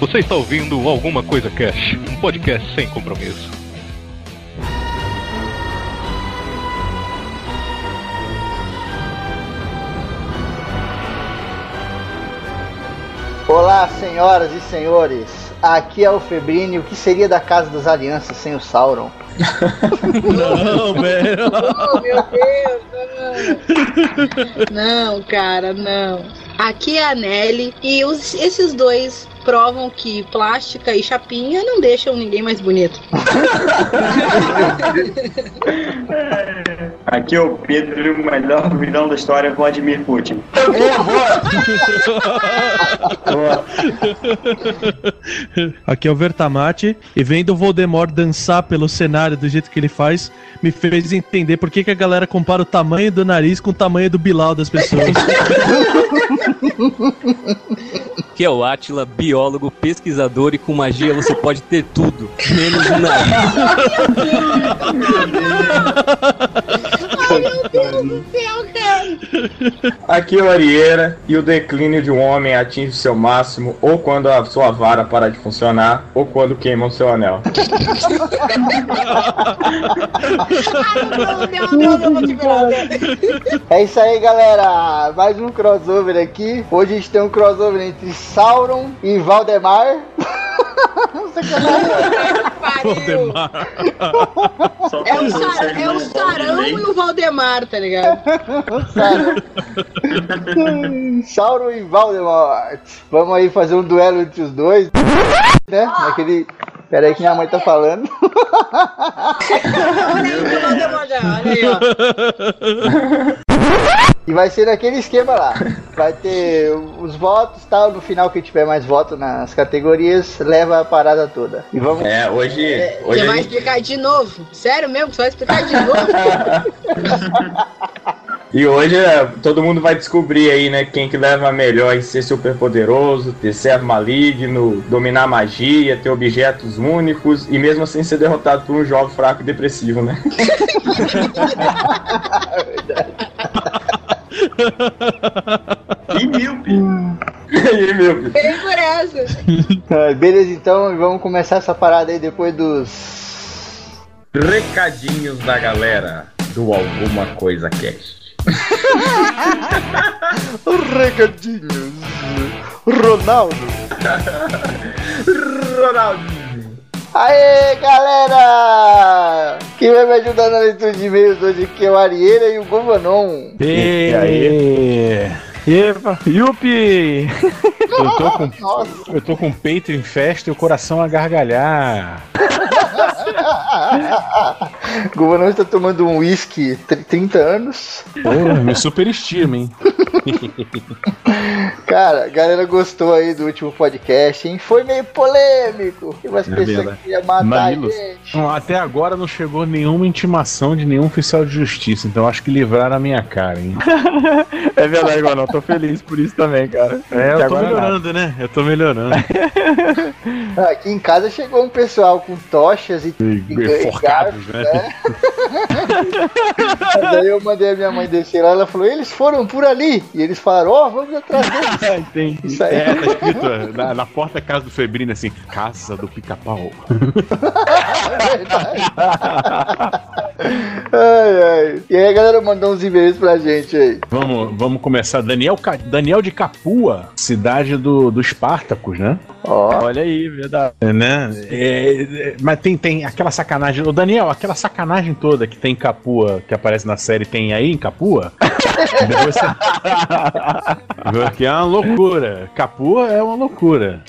Você está ouvindo Alguma Coisa Cash, um podcast sem compromisso. Olá, senhoras e senhores. Aqui é o Febrini. O que seria da Casa das Alianças sem o Sauron? Não, velho. Oh, meu Deus! Não. não, cara, não. Aqui é a Nelly e os- esses dois provam que plástica e chapinha não deixam ninguém mais bonito. Aqui é o Pedro e o melhor vilão da história é Vladimir Putin. Aqui é o Vertamate e vendo o Voldemort dançar pelo cenário do jeito que ele faz, me fez entender por que, que a galera compara o tamanho do nariz com o tamanho do Bilal das pessoas. Que é o Átila, biólogo, pesquisador e com magia você pode ter tudo, menos nariz. Ai, meu Deus do céu, cara! Aqui é o Arieira e o declínio de um homem atinge seu máximo ou quando a sua vara para de funcionar ou quando queimam seu anel. É isso aí, galera. Mais um crossover aqui. Hoje a gente tem um crossover entre Sauron e Valdemar. Só É o, pra Sa- vocês é o Sarão e o Valdemar, tá ligado? Sauron e Valdemort. Vamos aí fazer um duelo entre os dois. Né? Naquele. Pera aí que minha mãe tá falando. Olha aí o Valdemar já, olha aí, ó. E vai ser naquele esquema lá. Vai ter os votos tal. No final, quem tiver mais votos nas categorias, leva a parada toda. E vamos. É, hoje, Você hoje a vai gente, explicar de novo? Sério mesmo? Você vai explicar de novo? e hoje é, todo mundo vai descobrir aí, né, quem que leva melhor em ser super poderoso, ter servo maligno, dominar a magia, ter objetos únicos e mesmo assim ser derrotado por um jovem fraco e depressivo, né? E míope. meu filho. Vem por essa. Ah, Beleza, então vamos começar essa parada aí depois dos. Recadinhos da galera do Alguma Coisa Cast. Recadinhos. Ronaldo. Ronaldinho. Aê, galera! Quem vai me ajudar na leitura de e-mails hoje aqui é o Arieira e o Govanon. E aí? Epa, Yupi! Eu tô, com, Nossa. eu tô com o peito em festa e o coração a gargalhar. O Govanon está tomando um whisky 30 anos. Pô, me superestima, hein? Cara, a galera gostou aí do último podcast, hein? Foi meio polêmico. Tem umas É pessoas verdade. que iam matar Mamilos. a gente. Não, Até agora não chegou nenhuma intimação de nenhum oficial de justiça, então acho que livraram a minha cara, hein? É verdade, mano. Eu tô feliz por isso também, cara. É, eu tô melhorando, né? Eu tô melhorando. Aqui em casa chegou um pessoal com tochas e, E- e- e forcados, garfos, né? Daí eu mandei a minha mãe descer lá, ela falou, eles foram por ali. E eles falaram, ó, vamos atrás deles. nada. Entendi. Isso aí. É, tá escrito na, na porta da casa do Febrino assim, Casa do Pica-Pau. Ai, ai. E aí a galera mandou uns e-mails pra gente aí. Vamos, vamos começar. Daniel, Daniel de Capua, cidade do, do Espartacus, né? Ó, Olha aí, verdade. É, né? É, é, mas tem, tem aquela sacanagem. Ô, Daniel, aquela sacanagem toda que tem em Capua, que aparece na série, tem aí em Capua? Você- que é uma loucura. Capua é uma loucura.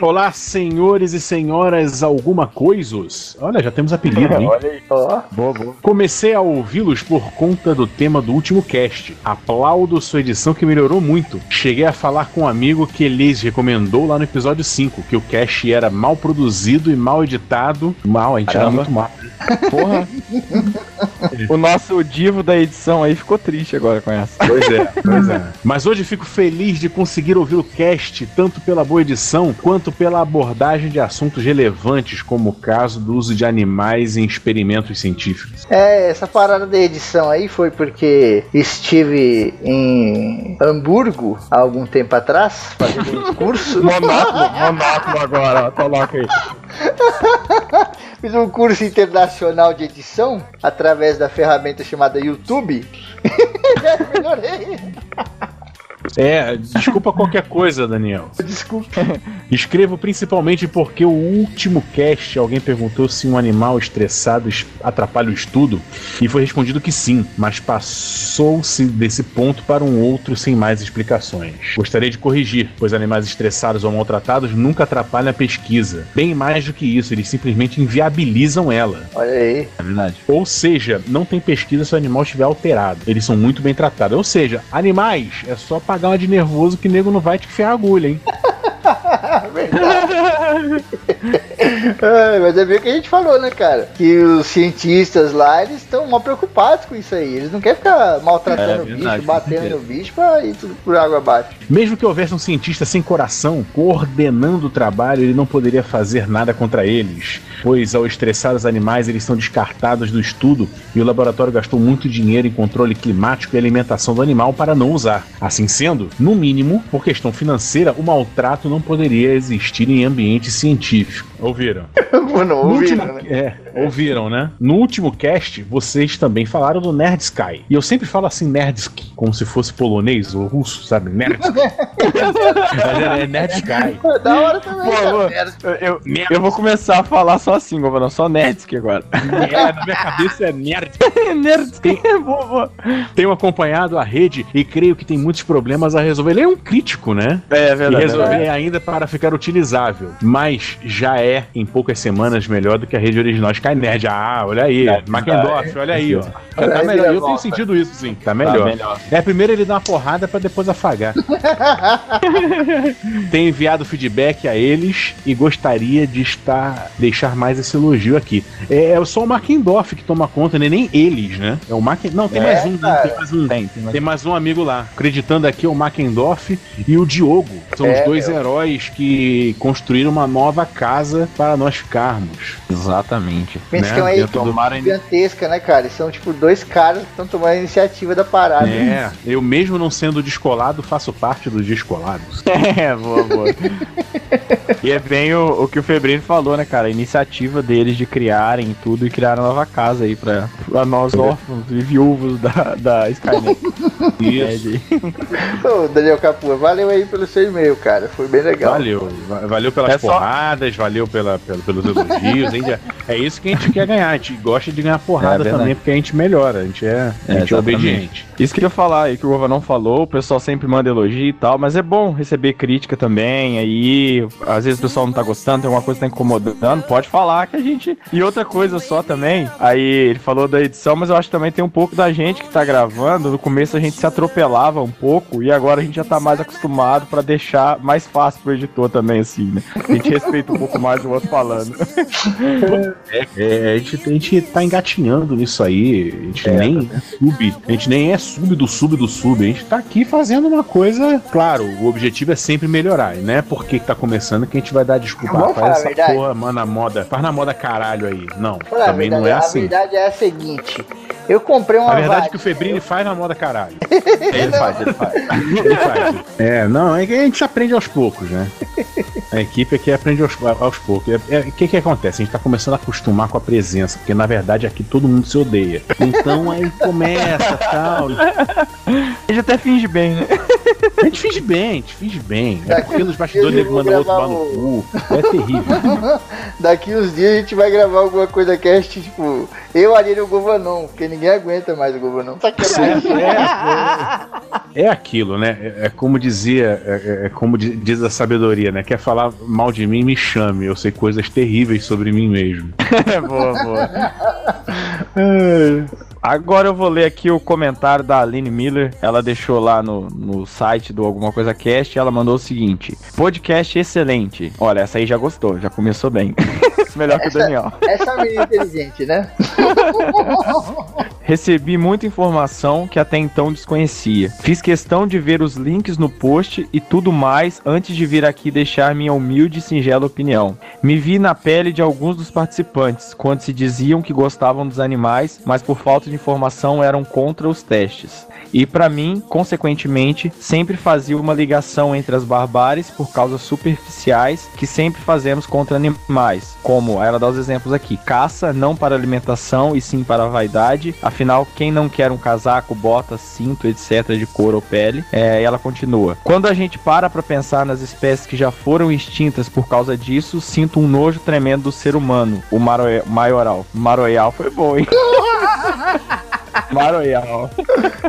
Olá, senhores e senhoras, alguma coisas? Olha, já temos apelido, hein? Olha aí. ó. Boa, boa. Comecei a ouvi-los por conta do tema do último cast. Aplaudo sua edição que melhorou muito. Cheguei a falar com um amigo que lhes recomendou lá no episódio 5 que o cast era mal produzido e mal editado. Mal, a gente era Caramba. muito mal. Porra. o nosso divo da edição aí ficou triste agora com essa. Pois é, pois é. Mas hoje fico feliz de conseguir ouvir o cast, tanto pela boa edição, quanto pela abordagem de assuntos relevantes, como o caso do uso de animais em experimentos científicos. É, essa parada da edição aí foi porque estive em Hamburgo há algum tempo atrás, fazendo um curso. Monóculo, monóculo agora, coloca aí. Fiz um curso internacional de edição através da ferramenta chamada YouTube. Melhorei. É, desculpa qualquer coisa, Daniel. Desculpa. Escrevo principalmente porque o último cast alguém perguntou se um animal estressado es- atrapalha o estudo e foi respondido que sim, mas passou-se desse ponto para um outro sem mais explicações. Gostaria de corrigir, pois animais estressados ou maltratados nunca atrapalham a pesquisa. Bem mais do que isso, eles simplesmente inviabilizam ela. Olha aí. É verdade. Ou seja, não tem pesquisa se o animal estiver alterado. Eles são muito bem tratados. Ou seja, animais, é só pagar uma de nervoso que nego não vai te enfiar a agulha, hein? Ah, mas é bem o que a gente falou, né, cara? Que os cientistas lá, eles estão mal preocupados com isso aí. Eles não querem ficar maltratando É o verdade, bicho, batendo no bicho pra ir tudo por água abaixo. Mesmo que houvesse um cientista sem coração coordenando o trabalho, ele não poderia fazer nada contra eles, pois ao estressar os animais, eles são descartados do estudo e o laboratório gastou muito dinheiro em controle climático e alimentação do animal para não usar. Assim sendo, no mínimo, por questão financeira, o maltrato não poderia existir em ambiente científico. Ouviram? Mano, No ouviram, último, né? é, ouviram, né? No último cast, vocês também falaram do Nerd Sky. E eu sempre falo assim, Nerdski, como se fosse polonês ou russo, sabe? Nerdski. Mas é, é Nerd Sky. Da hora também, Pô, cara. eu, eu, eu vou começar a falar só assim, Governador, só Nerdsky agora. É, na minha cabeça é Nerd. Nerdsky, boa, boa. Tenho acompanhado a rede e creio que tem muitos problemas a resolver. Ele é um crítico, né? É, é E verdade. resolver ainda para ficar utilizável. Mas já é, em poucas semanas, melhor do que a rede original Sky Nerd. Ah, olha aí. Mackendorf, olha aí, ó. Olha Tá aí, melhor. Eu tenho volta. sentido isso, sim. Tá Tá melhor. melhor. É, primeiro ele dá uma porrada pra depois afagar. Tenho enviado feedback a eles e gostaria de estar deixar mais esse elogio aqui. É, é só o Markendorf que toma conta, né? nem eles, né? É o Marken... Não, tem É, mais um, né? cara. tem mais um. Tem, tem mais- Tem mais um amigo lá. Acreditando aqui é o Mackendorf e o Diogo. São É, os dois meu. heróis que construíram uma nova casa para nós ficarmos. Exatamente. Pensa né? que é uma equipe do- Tomara gigantesca, né, cara? E são, tipo, dois caras que estão tomando a iniciativa da parada. É, eu mesmo não sendo descolado, faço parte dos descolados. É, boa, boa. e é bem o, o que o Febrino falou, né, cara? A iniciativa deles de criarem tudo e criar uma nova casa aí pra, pra nós órfãos e viúvos da, da Skynet. Isso. Ô, Daniel Capua, valeu aí pelo seu e-mail, cara. Foi bem legal. Valeu. Va- Valeu pelas É só- porradas, valeu pela, pela- pelos elogios. a gente- é isso que a gente quer ganhar. A gente gosta de ganhar É porrada verdade. também, porque a gente melhora. A gente é, a É, gente é exatamente. obediente. Isso que eu ia falar aí, que o Gova não falou, o pessoal sempre manda elogio e tal, mas é bom receber crítica também, aí às vezes o pessoal não tá gostando, tem alguma coisa que tá incomodando, pode falar que a gente... E outra coisa só também, aí ele falou da edição, mas eu acho que também tem um pouco da gente que tá gravando, no começo a gente se atropelava um pouco, e agora a gente já tá mais acostumado pra deixar mais fácil pro editor também, assim, né? A gente respeita um pouco mais o outro falando. É, é, a, gente, a gente tá engatinhando nisso aí. A gente nem é sub. A gente nem é sub do sub do sub. A gente tá aqui fazendo uma coisa. Claro, o objetivo é sempre melhorar. E não é porque tá começando que a gente vai dar desculpa. Ah, faz essa verdade? porra, mano, na moda. Faz na moda caralho aí. Não, Olha, a também não verdade- é assim. A verdade é a seguinte: eu comprei uma A verdade é varinha- que o Febrini faz na moda caralho. ele faz, ele faz. Ele faz. É, não, é que a gente aprende aos poucos, né? A equipe aqui aprende aos, aos poucos. O é, que que acontece? A gente tá começando a acostumar com a presença, porque na verdade aqui todo mundo se odeia. Então aí começa tal. Ele até finge bem, né? A gente finge bem, a gente finge bem. É Daqui porque nos uns bastidores vou manda outro tomar no cu. É terrível. Daqui uns dias a gente vai gravar alguma coisa cast, tipo, eu ali no Govanon, porque ninguém aguenta mais o Govanon. Sacanagem. É, é aquilo, né? É, é como dizia, é, é- é como di- diz a sabedoria, né? Quer falar mal de mim, me chame. Eu sei coisas terríveis sobre mim mesmo. É boa, boa. Agora eu vou ler aqui o comentário da Aline Miller. Ela deixou lá no, no site do Alguma Coisa Cast. Ela mandou o seguinte: Podcast excelente. Olha, essa aí já gostou, já começou bem. melhor que o Essa- Daniel. Essa menina inteligente, né? Recebi muita informação que até então desconhecia. Fiz questão de ver os links no post e tudo mais antes de vir aqui deixar minha humilde e singela opinião. Me vi na pele de alguns dos participantes quando se diziam que gostavam dos animais, mas por falta de informação eram contra os testes. E para mim, consequentemente, sempre fazia uma ligação entre as barbáries por causas superficiais que sempre fazemos contra animais, como ela dá os exemplos aqui: caça não para alimentação e sim para a vaidade. Afinal, quem não quer um casaco, bota, cinto, etc de couro ou pele? É, ela continua: quando a gente para para pensar nas espécies que já foram extintas por causa disso, sinto um nojo tremendo do ser humano. O maro- maioral, maroial foi bom, hein? maroial.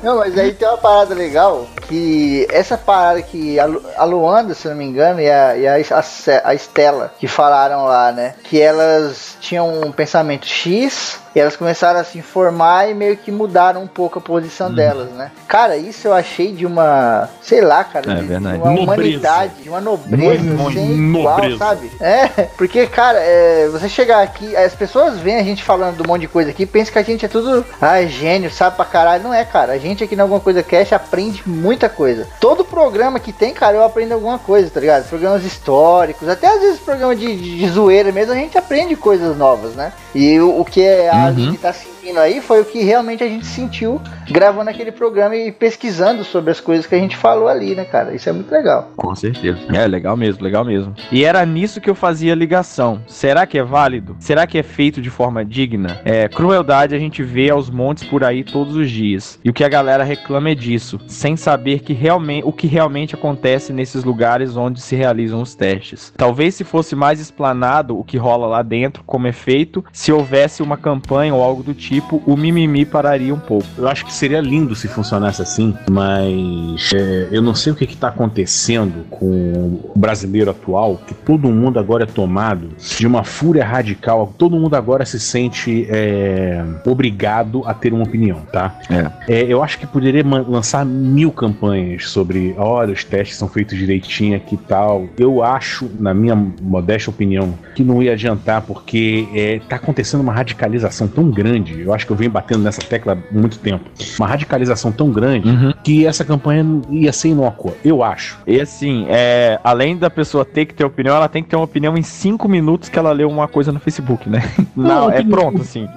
Não, mas aí tem uma parada legal que essa parada que a, Lu- a Luanda, se não me engano, e a, e a, a, a Estela que falaram lá, né? Que elas tinham um pensamento X e elas começaram a se informar e meio que mudaram um pouco a posição delas, né? Cara, isso eu achei de uma, sei lá, cara, É de, verdade. uma Nobreza. humanidade, de uma nobreza Muito sem igual, nobreza. sabe? É, porque, cara, é, você chegar aqui, as pessoas veem a gente falando de um monte de coisa aqui, pensam que a gente é tudo, ah, gênio, sabe pra caralho. Não é, cara. A gente aqui na Alguma Coisa Cash aprende muita coisa. Todo programa que tem, cara, eu aprendo alguma coisa, tá ligado? Programas históricos, até às vezes programa de, de, de zoeira mesmo, a gente aprende coisas novas, né? E o, o que a Uhum. Tá aí foi o que realmente a gente sentiu gravando aquele programa e pesquisando sobre as coisas que a gente falou ali, né, cara? Isso é muito legal. Com certeza. É, legal mesmo, legal mesmo. E era nisso que eu fazia ligação. Será que é válido? Será que é feito de forma digna? É, crueldade a gente vê aos montes por aí todos os dias. E o que a galera reclama é disso, sem saber que realmente, o que realmente acontece nesses lugares onde se realizam os testes. Talvez se fosse mais explanado o que rola lá dentro como é feito, se houvesse uma campanha ou algo do tipo, o mimimi pararia um pouco. Eu acho que seria lindo se funcionasse assim, mas é, eu não sei o que está acontecendo com o brasileiro atual, que todo mundo agora é tomado de uma fúria radical, todo mundo agora se sente é, obrigado a ter uma opinião, tá? É, eu acho que poderia lançar mil campanhas sobre, olha, os testes são feitos direitinho aqui e tal. Eu acho, na minha modesta opinião, que não ia adiantar porque é, tá acontecendo uma radicalização tão grande. Eu acho que eu venho batendo nessa tecla há muito tempo. Uma radicalização tão grande que essa campanha ia ser inócua. Eu acho. E assim, é, além da pessoa ter que ter opinião, ela tem que ter uma opinião em cinco minutos que ela leu uma coisa no Facebook, né? Não, é opinião- pronto, assim.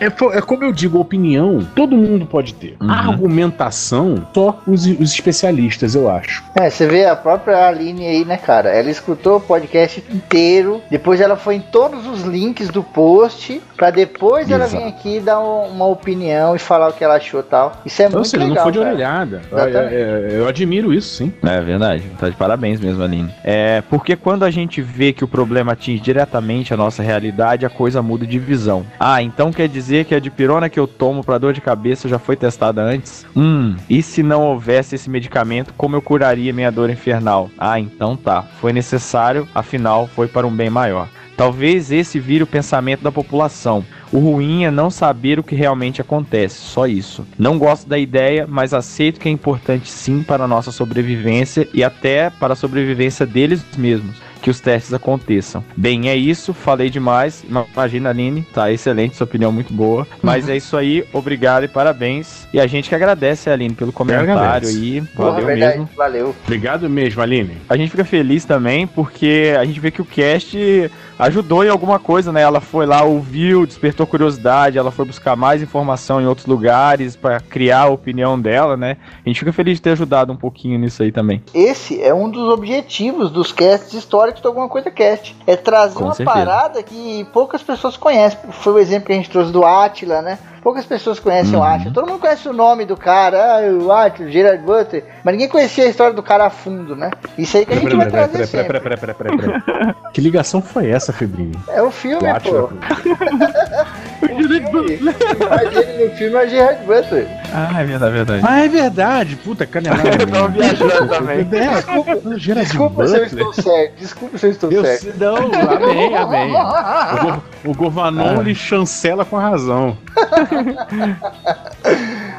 É, é como eu digo, opinião todo mundo pode ter. Uhum. Argumentação, só os, os especialistas, eu acho. É, você vê a própria Aline aí, né, cara? Ela escutou o podcast inteiro, depois ela foi em todos os links do post, pra depois ela Exato. vir aqui dar um- uma opinião e falar o que ela achou e tal. Isso é Ou muito seja, legal. não foi de cara. orelhada. Eu, eu- eu admiro isso, sim. É verdade, tá de parabéns mesmo, Aline. É, porque quando a gente vê que o problema atinge diretamente a nossa realidade, a coisa muda de visão. Ah, então quer dizer que a dipirona que eu tomo pra dor de cabeça já foi testada antes? Hum, e se não houvesse esse medicamento, como eu curaria minha dor infernal? Ah, então tá, foi necessário, afinal foi para um bem maior. Talvez esse vire o pensamento da população. O ruim é não saber o que realmente acontece, só isso. Não gosto da ideia, mas aceito que é importante sim para a nossa sobrevivência e até para a sobrevivência deles mesmos que os testes aconteçam. Bem, é isso, falei demais. Imagina, Aline, tá excelente, sua opinião muito boa. Mas é isso aí, obrigado e parabéns. E a gente que agradece, Aline, pelo comentário aí. Porra, Valeu verdade, mesmo. valeu. Obrigado mesmo, Aline. A gente fica feliz também porque a gente vê que o cast ajudou em alguma coisa, né? Ela foi lá, ouviu, despertou curiosidade, ela foi buscar mais informação em outros lugares para criar a opinião dela, né? A gente fica feliz de ter ajudado um pouquinho nisso aí também. Esse é um dos objetivos dos casts históricos de alguma coisa cast. É trazer Com uma certeza. parada que poucas pessoas conhecem. Foi o exemplo que a gente trouxe do Atila, né? Poucas pessoas conhecem Uhum. o Atila. Todo mundo conhece o nome do cara, ah, o Atila, Gerard Butler, mas ninguém conhecia a história do cara a fundo, né? Isso aí que a gente vai trazer peraí, sempre. Que ligação foi essa, Febrinho? É o filme, Do pô. Mas ele no filme é o Gerard Butler. Ah, é verdade, verdade. Ah, é verdade. Puta, canelada. Eu tava viajando também. É, Gerard Desculpa se eu estou certo. Desculpa se eu estou Eu certo. não, amém, amém. O, o Govanon ele chancela com a razão.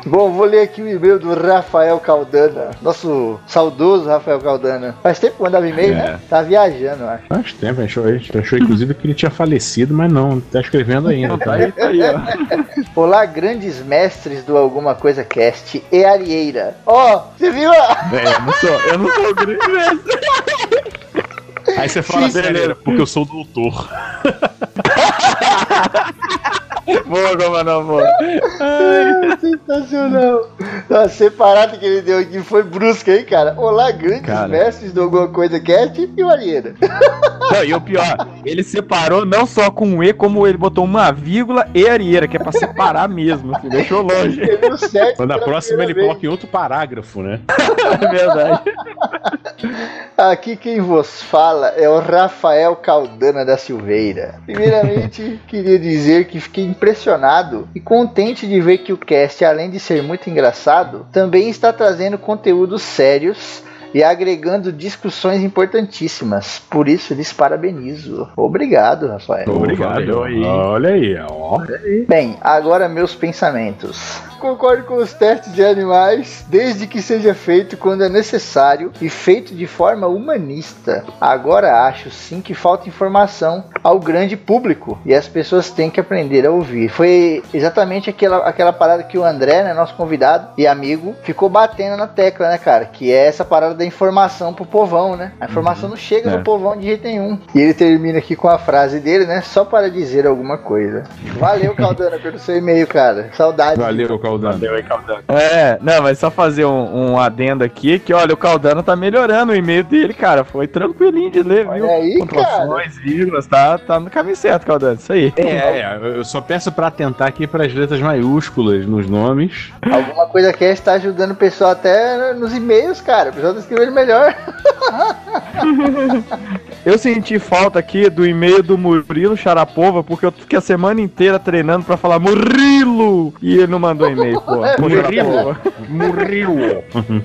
Bom, vou ler aqui o e-mail do Rafael Caldana, nosso saudoso Rafael Caldana. Faz tempo que mandava e-mail, É. né? Tá viajando, eu acho. Faz tempo, a gente achou, achou inclusive que ele tinha falecido, mas não, tá escrevendo ainda. Tá Tá? aí, tá aí, ó. Olá, grandes mestres do Alguma Coisa Cast e Arieira. Ó, você viu? a- É, eu não sou, eu não sou o grande mestre. Aí você fala, beleza, porque eu sou doutor. Boa, como não, boa. Sensacional. A separada que ele deu aqui foi brusca, hein, cara? Olá, grandes Cara. mestres do Alguma Coisa Cast e o Arieira. Não, e o pior, ele separou não só com um E, como ele botou uma vírgula e arieira, que é pra separar mesmo, assim, deixou longe. Na próxima ele coloca em outro parágrafo, né? É verdade. Aqui quem vos fala é o Rafael Caldana da Silveira. Primeiramente, queria dizer que fiquei impressionado e contente de ver que o cast, além de ser muito engraçado, também está trazendo conteúdos sérios e agregando discussões importantíssimas. Por isso, lhes parabenizo. Obrigado, Rafael. Obrigado, Valeu. aí. Olha aí, ó. Bem, agora meus pensamentos. Concordo com os testes de animais, desde que seja feito quando é necessário e feito de forma humanista. Agora acho sim que falta informação ao grande público e as pessoas têm que aprender a ouvir. Foi exatamente aquela, aquela parada que o André, né, nosso convidado e amigo, ficou batendo na tecla, né, cara? Que é essa parada da informação pro povão, né? A informação não chega É. no povão de jeito nenhum. E ele termina aqui com a frase dele, né? Só para dizer alguma coisa. Valeu, Caldana, pelo seu e-mail, cara. Saudade. Valeu, Caldano. É, não, mas só fazer um, um adendo aqui, que olha, o Caldano tá melhorando o e-mail dele, cara. Foi tranquilinho de ler, viu? Olha aí, Pontuações, vírgulas, tá, tá no caminho certo, Caldano. Isso aí. É, eu só peço pra atentar aqui pras letras maiúsculas nos nomes. Alguma coisa que está ajudando o pessoal até nos e-mails, cara. O pessoal tá escrevendo melhor. Eu senti falta aqui do e-mail do Murilo Charapova, porque eu fiquei a semana inteira treinando pra falar Murilo! E ele não mandou e-mail, pô. Murilo. Murilo.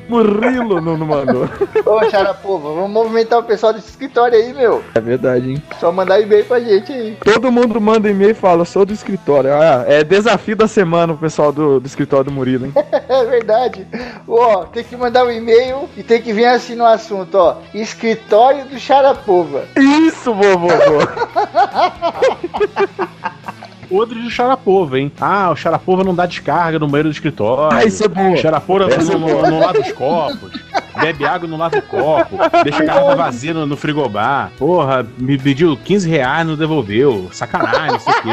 Murilo não, não mandou. Ô, Xarapova, vamos movimentar o pessoal desse escritório aí, meu. É verdade, hein? Só mandar e-mail pra gente aí. Todo mundo manda e-mail e fala, sou do escritório. Ah, é desafio da semana o pessoal do, do escritório do Murilo, hein? É verdade. Ó, tem que mandar um e-mail e tem que vir assim no assunto, ó. Escritório do Xarapova. Isso, vovô! Podre de Xarapova, hein? Ah, o Xarapova não dá descarga no banheiro do escritório. Ah, isso é bom. Xarapova é boa. não, não lava os copos. Bebe água e não lava o copo. Deixa a garrafa vazia no, no frigobar. Porra, me pediu 15 reais e não devolveu. Sacanagem, não sei o quê.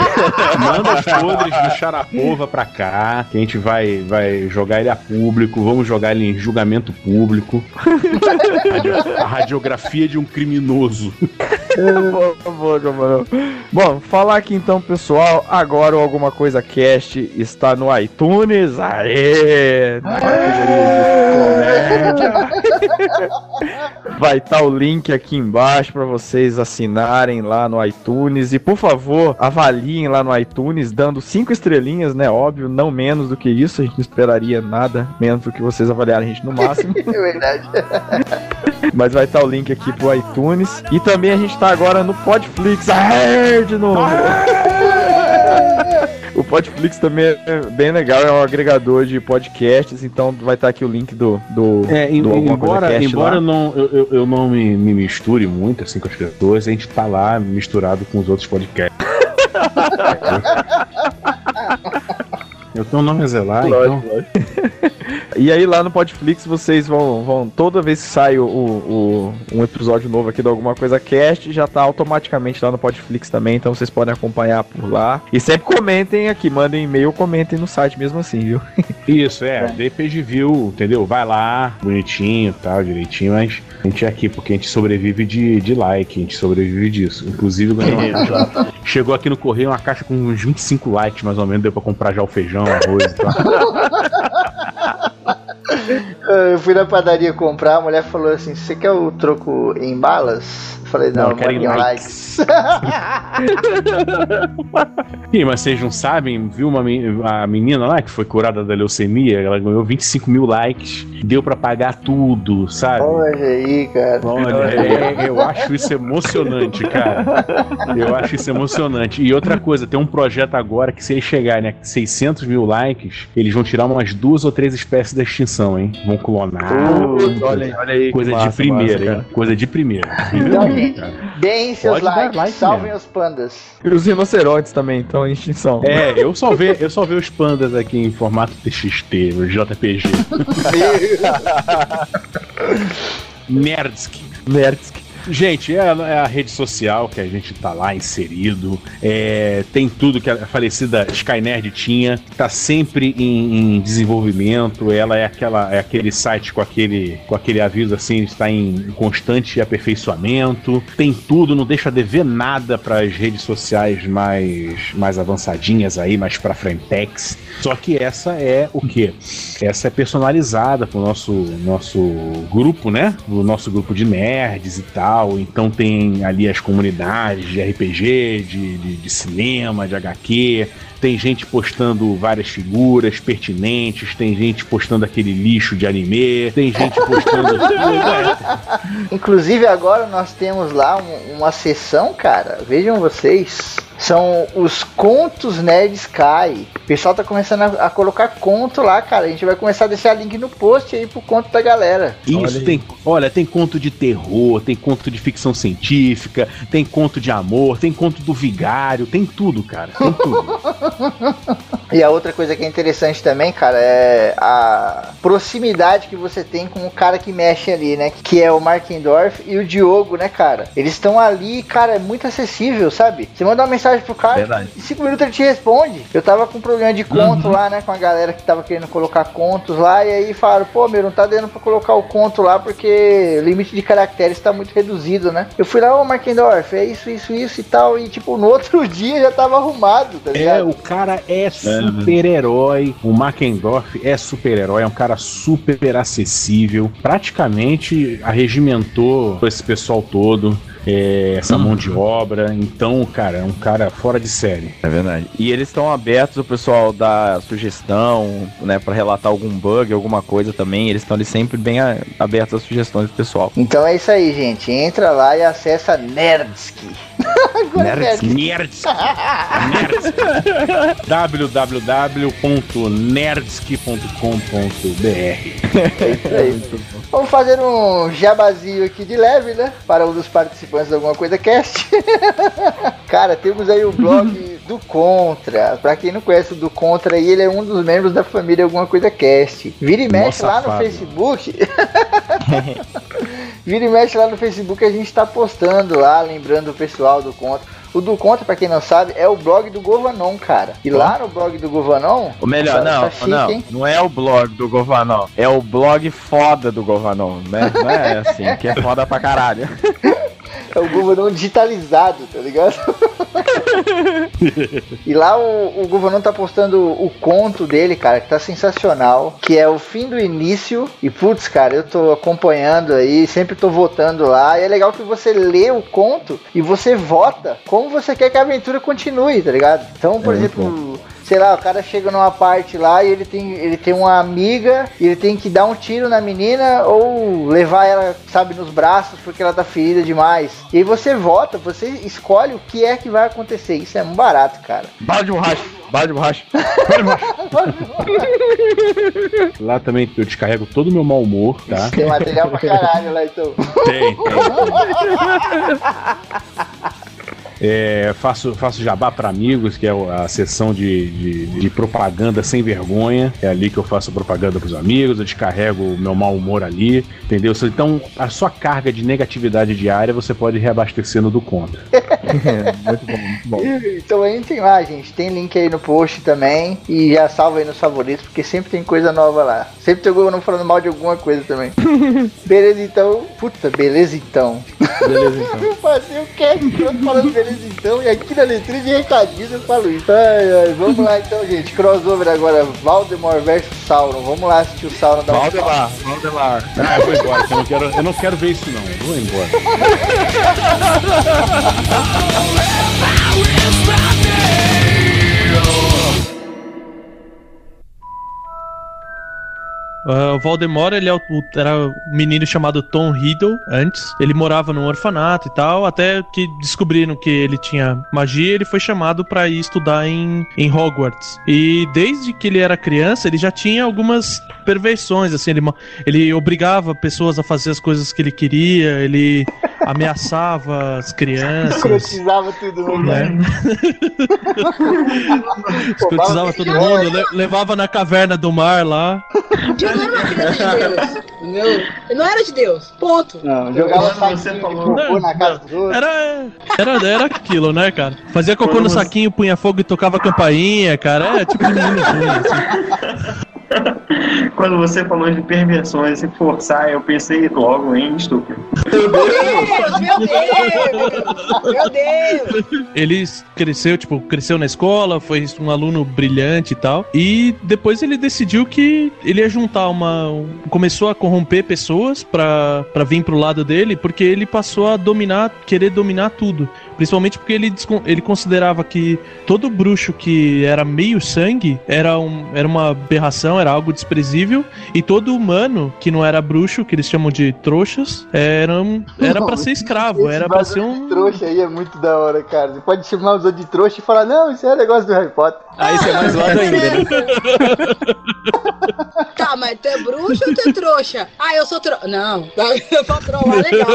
Manda os podres do Xarapova pra cá, que a gente vai, vai jogar ele a público. Vamos jogar ele em julgamento público. A radiografia de um criminoso. Boa, boa, Gabriel. Bom, falar aqui então, pessoal. Agora o Alguma Coisa Cast está no iTunes. Aê! Vai estar o link aqui embaixo para vocês assinarem lá no iTunes. E por favor, avaliem lá no iTunes, dando cinco estrelinhas, né? Óbvio, não menos do que isso. A gente não esperaria nada menos do que vocês avaliarem a gente no máximo. É verdade. Mas vai estar o link aqui pro iTunes. E também a gente tá agora no Podflix. Aê, de novo! O Podflix também é bem legal, é um agregador de podcasts, então vai estar aqui o link do. do, É, em- do embora, embora lá. eu não, eu, eu- não me, me misture muito assim com as pessoas, a gente tá lá misturado com os outros podcasts. eu tenho um nome a zelar, então. E aí lá no Podflix vocês vão, vão toda vez que sai o, o- um episódio novo aqui do Alguma Coisa Cast, já tá automaticamente lá no Podflix também, então vocês podem acompanhar por lá. E sempre comentem aqui, mandem e-mail, comentem no site mesmo assim, viu? Isso, é, dei page view, entendeu? Vai lá, bonitinho tal, direitinho, mas a gente é aqui porque a gente sobrevive de, de like, a gente sobrevive disso. Inclusive, chegou aqui no correio uma caixa com uns 25 likes, mais ou menos, deu pra comprar já o feijão, arroz e tal. Eu fui na padaria comprar, a mulher falou assim: Você quer o troco em balas? Eu falei: Não, Não, eu quero mande em em likes." likes. Ih, mas vocês não sabem, viu uma a menina lá que foi curada da leucemia? Ela ganhou 25 mil likes, deu pra pagar tudo, sabe? Olha aí, cara. Olha, é- eu acho isso emocionante, cara. Eu acho isso emocionante. E outra coisa, tem um projeto agora que se eles chegarem a 600 mil likes, eles vão tirar umas duas ou três espécies da extinção, hein? Vão clonar. Putz, olha aí, olha aí. Coisa de massa, primeira, massa, hein? Coisa de primeira. Gente, deem seus Pode likes, like salvem mesmo. os pandas. E os rinocerontes também estão em extinção. É, eu só vi, eu só vi os pandas aqui em formato TXT, JPG. Nerdsky. Nerds. Gente, é é a rede social que a gente tá lá inserido. É, tem tudo que a falecida Skynerd tinha. Tá sempre em, em desenvolvimento. Ela é aquela, é aquele site com aquele, com aquele aviso assim, está em constante aperfeiçoamento. Tem tudo, não deixa de ver nada para as redes sociais mais, mais avançadinhas aí, mais para frentex. Só que essa é o quê? Essa é personalizada pro nosso nosso grupo, né? O nosso grupo de nerds e tal. Então tem ali as comunidades de RPG, de, de, de cinema, de HQ. Tem gente postando várias figuras pertinentes, tem gente postando aquele lixo de anime, tem gente postando. É, Inclusive agora nós temos lá um- uma sessão, cara. Vejam vocês. São os contos Nerd Sky. O pessoal tá começando a, a colocar conto lá, cara. A gente vai começar a deixar link no post aí pro conto da galera. Isso Olha aí. tem, olha, tem conto de terror, tem conto de ficção científica, tem conto de amor, tem conto do vigário, tem tudo, cara, tem tudo. E a outra coisa que é interessante também, cara, é a proximidade que você tem com o cara que mexe ali, né? Que é o Markendorf e o Diogo, né, cara? Eles estão ali, cara, é muito acessível, sabe? Você manda uma mensagem pro cara, Verdade. em 5 minutos ele te responde. Eu tava com um problema de conto lá, né, com a galera que tava querendo colocar contos lá, e aí falaram, pô, meu, não tá dando pra colocar o conto lá porque o limite de caracteres tá muito reduzido, né? Eu fui lá, ô Markendorf, é isso, isso, isso e tal, e tipo, no outro dia já tava arrumado, tá ligado? É, o cara é super-herói, o Mackendorf é super-herói, é um cara super acessível, praticamente arregimentou esse pessoal todo. É, essa mão de obra, então, cara, é um cara fora de série. É verdade. E eles estão abertos, o pessoal dá sugestão, né, pra relatar algum bug, alguma coisa também. Eles estão ali sempre bem abertos às sugestões do pessoal. Então é isso aí, gente. Entra lá e acessa Nerdsky. Agora. Nerds. É isso aí. Vamos fazer um jabazinho aqui de leve, né? Para um dos participantes de alguma coisa cast. Cara, temos aí o blog do Contra. Pra quem não conhece o do Contra ele é um dos membros da família Alguma Coisa Cast. Vira e mexe Mó lá no safado. Facebook. Vira e mexe lá no Facebook, a gente tá postando lá, lembrando o pessoal do Contra. O do Contra, pra quem não sabe, é o blog do Govanon, cara. E lá no blog do Govanon. Ou melhor, tá- não, tá chique, não, hein? não é o blog do Govanon, é o blog foda do Govanon, né? Não é assim, que é foda pra caralho. É o Govanon digitalizado, tá ligado? e lá o, o Govanon tá postando o conto dele, cara, que tá sensacional, que é o fim do início. E putz, cara, eu tô acompanhando aí, sempre tô votando lá. E é legal que você lê o conto e você vota como você quer que a aventura continue, tá ligado? Então, por É exemplo, sei lá, o cara chega numa parte lá e ele tem, ele tem uma amiga e ele tem que dar um tiro na menina ou levar ela, sabe, nos braços porque ela tá ferida demais. E aí você vota, você escolhe o que é que vai acontecer. Isso é um barato, cara. Bala de borracha, bala de borracha. Lá também eu descarrego todo o meu mau humor, tá? Tem material pra caralho lá então. Tem, tem. É, faço, faço jabá para amigos, que é a sessão de, de, de propaganda sem vergonha. É ali que eu faço propaganda pros amigos, eu descarrego o meu mau humor ali, entendeu? Então, a sua carga de negatividade diária você pode reabastecer no do contra. muito bom, muito bom. Então entrem lá, gente. Tem link aí no post também. E já salva aí nos favoritos, porque sempre tem coisa nova lá. Sempre tem algum falando mal de alguma coisa também. beleza então. Puta, beleza então. Beleza, então. Eu fazia o cast todo falando beleza então, e aqui na letrinha de recadinhos eu falo isso. Ai, ai, vamos lá então, gente. Crossover agora, Valdemar versus Sauron. Vamos lá assistir o Sauron da Valdemar, Valdemar. Ah, eu vou embora, eu não quero, eu não quero ver isso não. Eu Vou embora. Ah, o Voldemort, ele é era um menino chamado Tom Riddle antes. Ele morava num orfanato e tal, até que descobriram que ele tinha magia, ele foi chamado pra ir estudar em, em Hogwarts. E desde que ele era criança, ele já tinha algumas perversões, assim, ele, ele obrigava pessoas a fazer as coisas que ele queria, ele ameaçava as crianças. Escrotizava tudo, né? né? Escrotizava todo mundo, le- levava na caverna do mar lá. Não era uma criança de Deus. Não era de Deus. Ponto. Não, jogava saquinho falou- cocô na casa. Era, era, era aquilo, né, cara? Fazia cocô no saquinho, punha fogo e tocava campainha, cara. É tipo de menino ruim, assim. Quando você falou de perversões e forçar, eu pensei logo em estúpido. Meu Deus, meu Deus! Meu Deus! Ele cresceu, tipo, cresceu na escola, foi um aluno brilhante e tal. E depois ele decidiu que ele ia juntar uma. um- Começou a corromper pessoas pra, pra vir pro lado dele, porque ele passou a dominar, querer dominar tudo. Principalmente porque ele, ele considerava que todo bruxo que era meio sangue era, um, era uma aberração, era algo desprezível. E todo humano que não era bruxo, que eles chamam de trouxas, era, um- era pra ser escravo, Esse era pra ser de um. trouxa aí é muito da hora, cara. Você pode chamar os outros de trouxa e falar, não, isso é negócio do Harry Potter. Aí você é mais zoado ainda, né? Tá, mas tu é bruxo ou tu é trouxa? Ah, eu sou trouxa. Não, pra trollar é legal.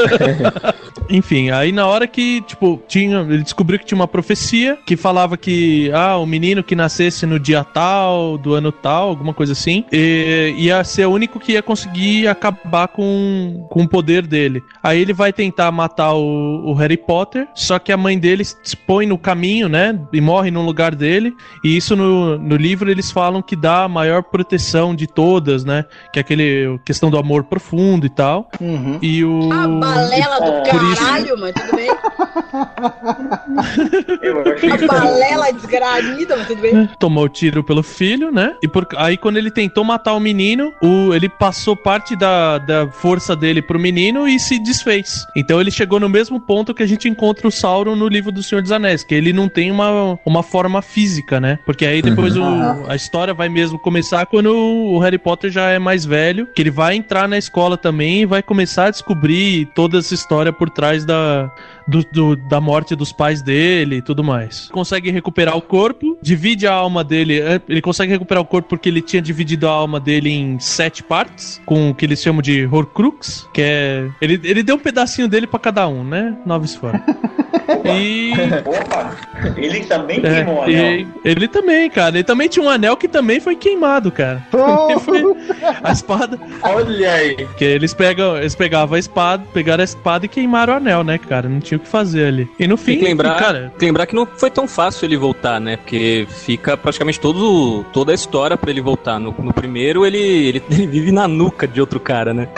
Enfim, aí na hora que, tipo, tinha, ele descobriu que tinha uma profecia que falava que, ah, o menino que nascesse no dia tal, do ano tal, alguma coisa assim, e- ia ser o único que ia conseguir acabar com, com o poder dele. Aí ele vai tentar matar o, o Harry Potter, só que a mãe dele se põe no caminho, né, e morre no lugar dele, e isso no, no livro eles falam que dá a maior proteção de todas, né, que é aquele questão do amor profundo e tal. Uhum. E o... A balela do isso- caralho, mas tudo bem. A balela desgranida, mas tudo bem. tomou tiro pelo filho, né? E por, aí quando ele tentou matar o menino, o, ele passou parte da, da força dele pro menino e se desfez. Então ele chegou no mesmo ponto que a gente encontra o Sauron no livro do Senhor dos Anéis, que ele não tem uma, uma forma física, né? Porque aí depois o, a história vai mesmo começar quando o Harry Potter já é mais velho, que ele vai entrar na escola também e vai começar a descobrir toda essa história por trás da, do, do- da morte dos pais dele e tudo mais. Consegue recuperar o corpo, divide a alma dele. eh, Ele consegue recuperar o corpo porque ele tinha dividido a alma dele em sete partes, com o que eles chamam de Horcrux, que é. Ele, ele deu um pedacinho dele pra cada um, né? Nova esfera. E. Opa, ele também é, queimou o e anel. ele também, cara. Ele também tinha um anel que também foi queimado, cara. Também foi- A espada. Olha aí. Porque eles pegam, eles pegavam a espada, pegaram a espada e queimaram o anel, né, cara? Não tinha o que fazer ali. E no fim, Tem que lembrar, cara, tem que lembrar que não foi tão fácil ele voltar, né? Porque fica praticamente todo, toda a história pra ele voltar. No, no primeiro, ele, ele, ele vive na nuca de outro cara, né?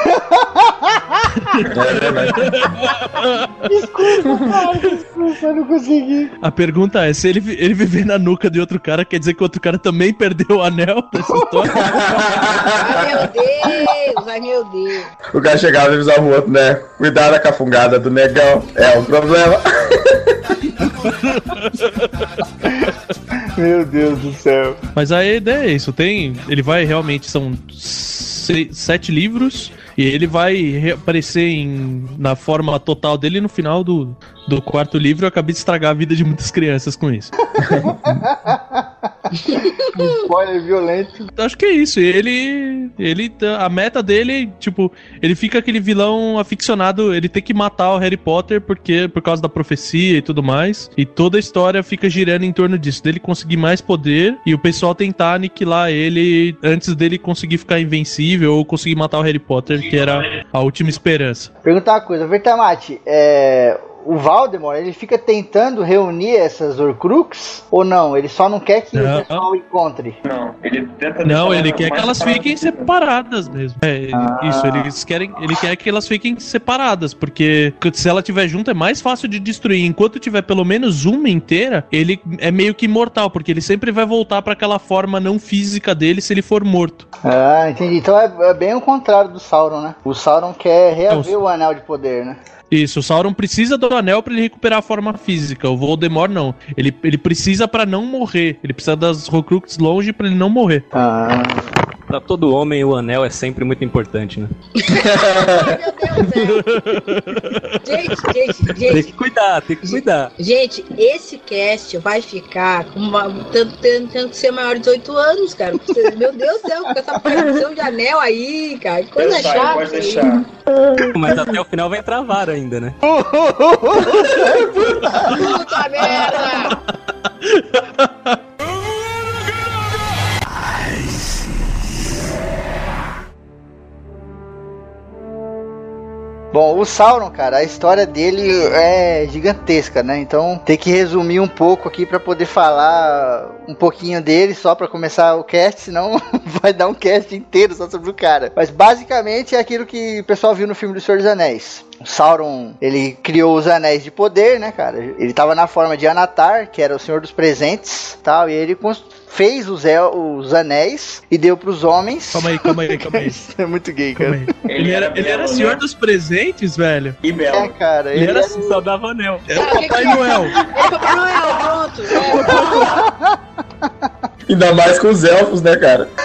Desculpa, cara, desculpa, eu não consegui. a pergunta é: se ele, ele viver na nuca de outro cara, quer dizer que o outro cara também perdeu o anel dessa história? Ai, meu Deus, ai, meu Deus. O cara chegava e avisava o outro, né? Cuidado com a fungada do negão. É um problema. Meu Deus do céu. Mas a ideia é isso: tem. Ele vai realmente. São se- sete livros. E ele vai reaparecer em, na forma total dele no final do, do quarto livro. Eu acabei de estragar a vida de muitas crianças com isso. Spoiler violento. Acho que é isso. Ele. Ele. A meta dele, tipo, ele fica aquele vilão aficionado. Ele tem que matar o Harry Potter porque, por causa da profecia e tudo mais. E toda a história fica girando em torno disso. Dele conseguir mais poder e o pessoal tentar aniquilar ele antes dele conseguir ficar invencível ou conseguir matar o Harry Potter, que era a última esperança. Perguntar uma coisa, Vertamati, é. O Valdemar, ele fica tentando reunir essas Horcrux ou não? Ele só não quer que Não. o pessoal encontre. Não, ele tenta Não, ele quer que elas fiquem separadas mesmo. É, ele- Ah. isso, eles querem, ele quer que elas fiquem separadas, porque se ela tiver junto é mais fácil de destruir. Enquanto tiver pelo menos uma inteira, ele é meio que imortal, porque ele sempre vai voltar pra aquela forma não física dele se ele for morto. Ah, entendi. Então é, é bem o contrário do Sauron, né? O Sauron quer reaver o anel de poder, né? Isso, o Sauron precisa do anel pra ele recuperar a forma física. O Voldemort não. Ele, ele precisa pra não morrer. Ele precisa das Horcruxes longe pra ele não morrer. Ah, Pra todo homem, o anel é sempre muito importante, né? Meu Deus, é. Gente, gente, Tem gente, que cuidar, tem que cuidar. gente, esse cast vai ficar com uma, tendo, tendo- tendo que ser maior de 18 anos, cara. Meu Deus do céu, com essa aparição de anel aí, cara. Que coisa chata. pode deixar. Mas até o final vai travar ainda, né? Puta merda! Bom, o Sauron, cara, a história dele é gigantesca, né? Então tem que resumir um pouco aqui pra poder falar um pouquinho dele só pra começar o cast, senão vai dar um cast inteiro só sobre o cara. Mas basicamente é aquilo que o pessoal viu no filme do Senhor dos Anéis. O Sauron, ele criou os anéis de poder, né, cara? Ele tava na forma de Anatar, que era o Senhor dos Presentes, tal, e ele cons- fez os, el- os anéis e deu pros homens. Calma aí, calma aí, calma aí. Isso é muito gay, Calma cara. aí. Ele era, ele era senhor né? dos presentes, velho. E É, belo. cara, Ele ele, era era assim, Só dava anel. Era o Papai Noel. É Papai Noel, pronto. É. Ainda mais com os elfos, né, cara?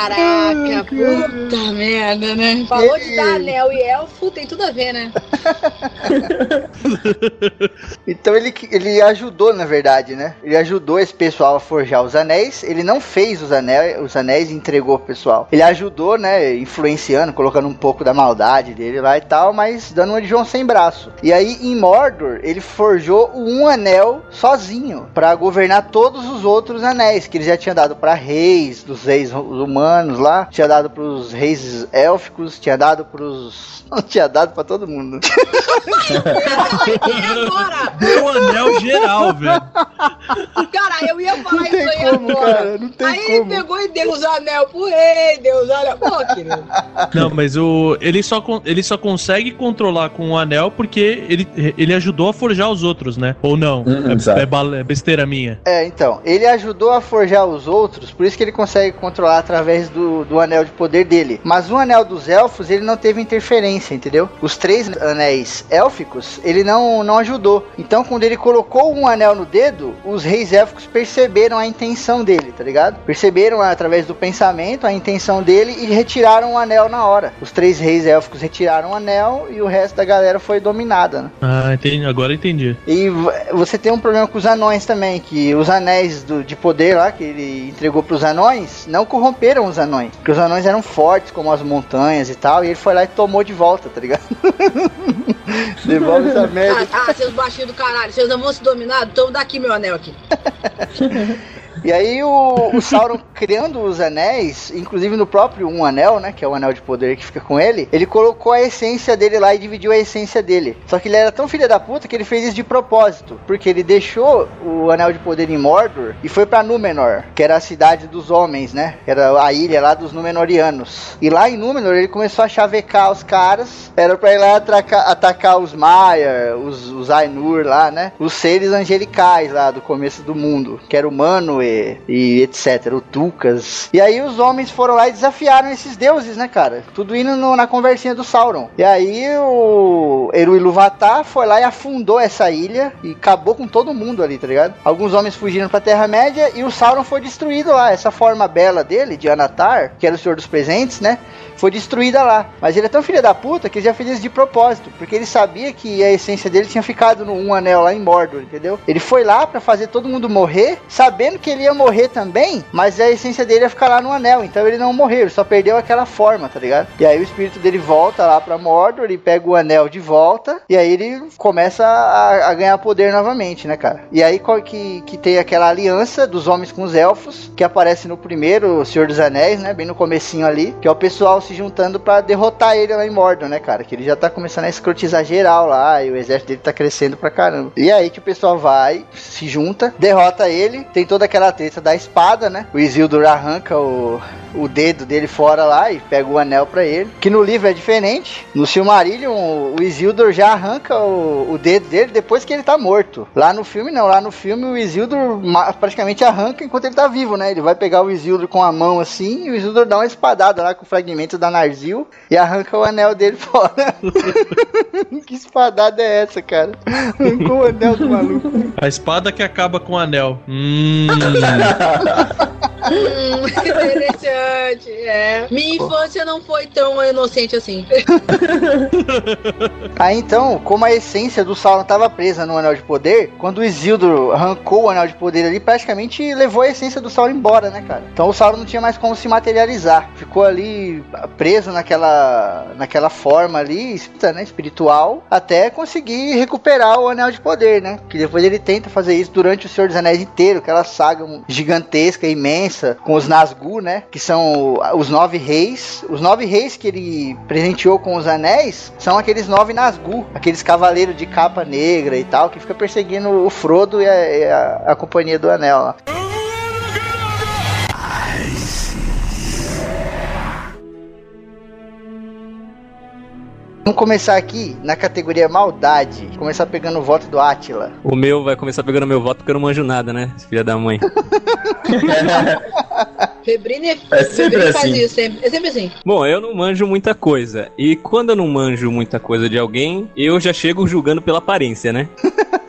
Caraca, puta merda, né? Falou de dar anel e elfo, tem tudo a ver, né? Então ele, ele ajudou, na verdade, né? Ele ajudou esse pessoal a forjar os anéis. Ele não fez os anéis, os anéis e entregou pro pessoal. Ele ajudou, né? Influenciando, colocando um pouco da maldade dele lá e tal, mas dando uma de João sem braço. E aí, em Mordor, ele forjou um anel sozinho para governar todos os outros anéis que ele já tinha dado para reis, dos reis humanos lá, tinha dado pros reis élficos, tinha dado pros. tinha dado para todo mundo. E agora? Deu anel geral, velho. Cara, eu ia falar Não isso aí como, agora. cara, não tem aí como. pegou e deu os anel pro rei, deu os anel. Pô, querido. Não, mas o, ele, só, ele só consegue controlar com o anel porque ele, ele ajudou a forjar os outros, né? Ou não? Hum, é, é é besteira minha. É, então, ele ajudou a forjar os outros, por isso que ele consegue controlar através do, do anel de poder dele. Mas o anel dos elfos, ele não teve interferência, entendeu? Os três anéis élficos, ele não, não ajudou. Então, quando ele colocou um anel no dedo, os reis élficos perceberam a intenção dele, tá ligado? Perceberam através do pensamento a intenção dele e retiraram o anel na hora. Os três reis élficos retiraram o anel e o resto da galera foi dominada, né? Ah, entendi, agora entendi. E você tem um problema com os anões também, que os anéis do- de poder lá que ele entregou pros anões não corromperam os anões. Porque os anões eram fortes como as montanhas e tal, e ele foi lá e tomou de volta, tá ligado? Devolve essa merda. Ah, ah, seus baixinhos do caralho, vocês não vão se dominar? Então dá aqui meu anel aqui. E aí o, o Sauron criando os anéis, inclusive no próprio um anel, né, que é o anel de poder que fica com ele, ele colocou a essência dele lá e dividiu a essência dele. Só que ele era tão filho da puta que ele fez isso de propósito, porque ele deixou o anel de poder em Mordor e foi pra Númenor, que era a cidade dos homens, né? Era a ilha lá dos Númenorianos. E lá em Númenor ele começou a chavecar os caras, era pra ir lá atracar- atacar os Maiar, os, os Ainur lá, né? Os seres angelicais lá do começo do mundo, que era o E etc, o Tucas. E aí os homens foram lá e desafiaram esses deuses, né, cara? Tudo indo no- na conversinha do Sauron. E aí o Eru Ilúvatar foi lá e afundou essa ilha e acabou com todo mundo ali, tá ligado? Alguns homens fugiram pra Terra-média e o Sauron foi destruído lá. Essa forma bela dele, de Anatar, que era o Senhor dos Presentes, né? Foi destruída lá. Mas ele é tão filho da puta que ele já fez isso de propósito. Porque ele sabia que a essência dele tinha ficado no um anel lá em Mordor, entendeu? Ele foi lá pra fazer todo mundo morrer, sabendo que ele ele ia morrer também, mas a essência dele ia ficar lá no anel. Então ele não morreu, ele só perdeu aquela forma, tá ligado? E aí o espírito dele volta lá pra Mordor, ele pega o anel de volta, e aí ele começa a, a ganhar poder novamente, né, cara? E aí que, que tem aquela aliança dos homens com os elfos, que aparece no primeiro Senhor dos Anéis, né? Bem no comecinho ali, que é o pessoal se juntando pra derrotar ele lá em Mordor, né, cara? Que ele já tá começando a escrotizar geral lá, e o exército dele tá crescendo pra caramba. E aí que o pessoal vai, se junta, derrota ele, tem toda aquela treta da espada, né? O Isildur arranca o, o dedo dele fora lá e pega o anel pra ele. Que no livro é diferente. No Silmarillion, o Isildur já arranca o, o dedo dele depois que ele tá morto. Lá no filme, não. Lá no filme, o Isildur praticamente arranca enquanto ele tá vivo, né? Ele vai pegar o Isildur com a mão assim e o Isildur dá uma espadada lá com fragmentos da Narzil e arranca o anel dele fora. que espadada é essa, cara? Arrancou o anel do maluco. A espada que acaba com o anel. Hum. 哈哈哈哈哈 Hum, interessante, é. Minha infância não foi tão inocente assim. Aí então, como a essência do Sauron estava presa no Anel de Poder, quando o Isildur arrancou o Anel de Poder ali, praticamente levou a essência do Sauron embora, né, cara? Então o Sauron não tinha mais como se materializar. Ficou ali preso naquela, naquela forma ali, espírita, né, espiritual, até conseguir recuperar o Anel de Poder, né? Que depois ele tenta fazer isso durante o Senhor dos Anéis inteiro, aquela saga gigantesca, imensa, com os Nazgûl, né? Que são os nove reis. Os nove reis que ele presenteou com os anéis são aqueles nove Nazgûl, aqueles cavaleiros de capa negra e tal, que fica perseguindo o Frodo e a, a- a companhia do anel lá. Vamos começar aqui na categoria maldade. Começar pegando o voto do Átila. O meu vai começar pegando meu voto porque eu não manjo nada, né? Filha da mãe. Febrine, É sempre Febrine faz assim. isso, sempre. é sempre assim. Bom, eu não manjo muita coisa. E quando eu não manjo muita coisa de alguém, eu já chego julgando pela aparência, né?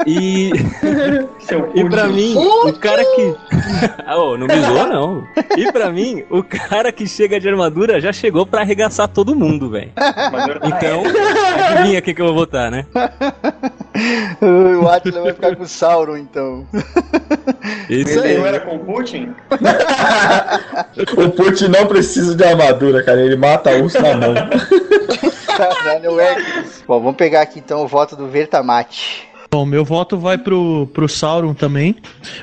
E, e pra mim, o cara que. Ah, ô, não me zoa, não. E pra mim, o cara que chega de armadura já chegou pra arregaçar todo mundo, velho. Tá Então, adivinha quem que eu vou votar, né? o Átila vai ficar com o Sauron, então. Isso Ele não aí. era com o Putin? O Putin não precisa de armadura, cara. Ele mata a urso na mão. Caralho, Hércules. Bom, vamos pegar aqui então o voto do Vertamate. Bom, meu voto vai pro, pro Sauron também,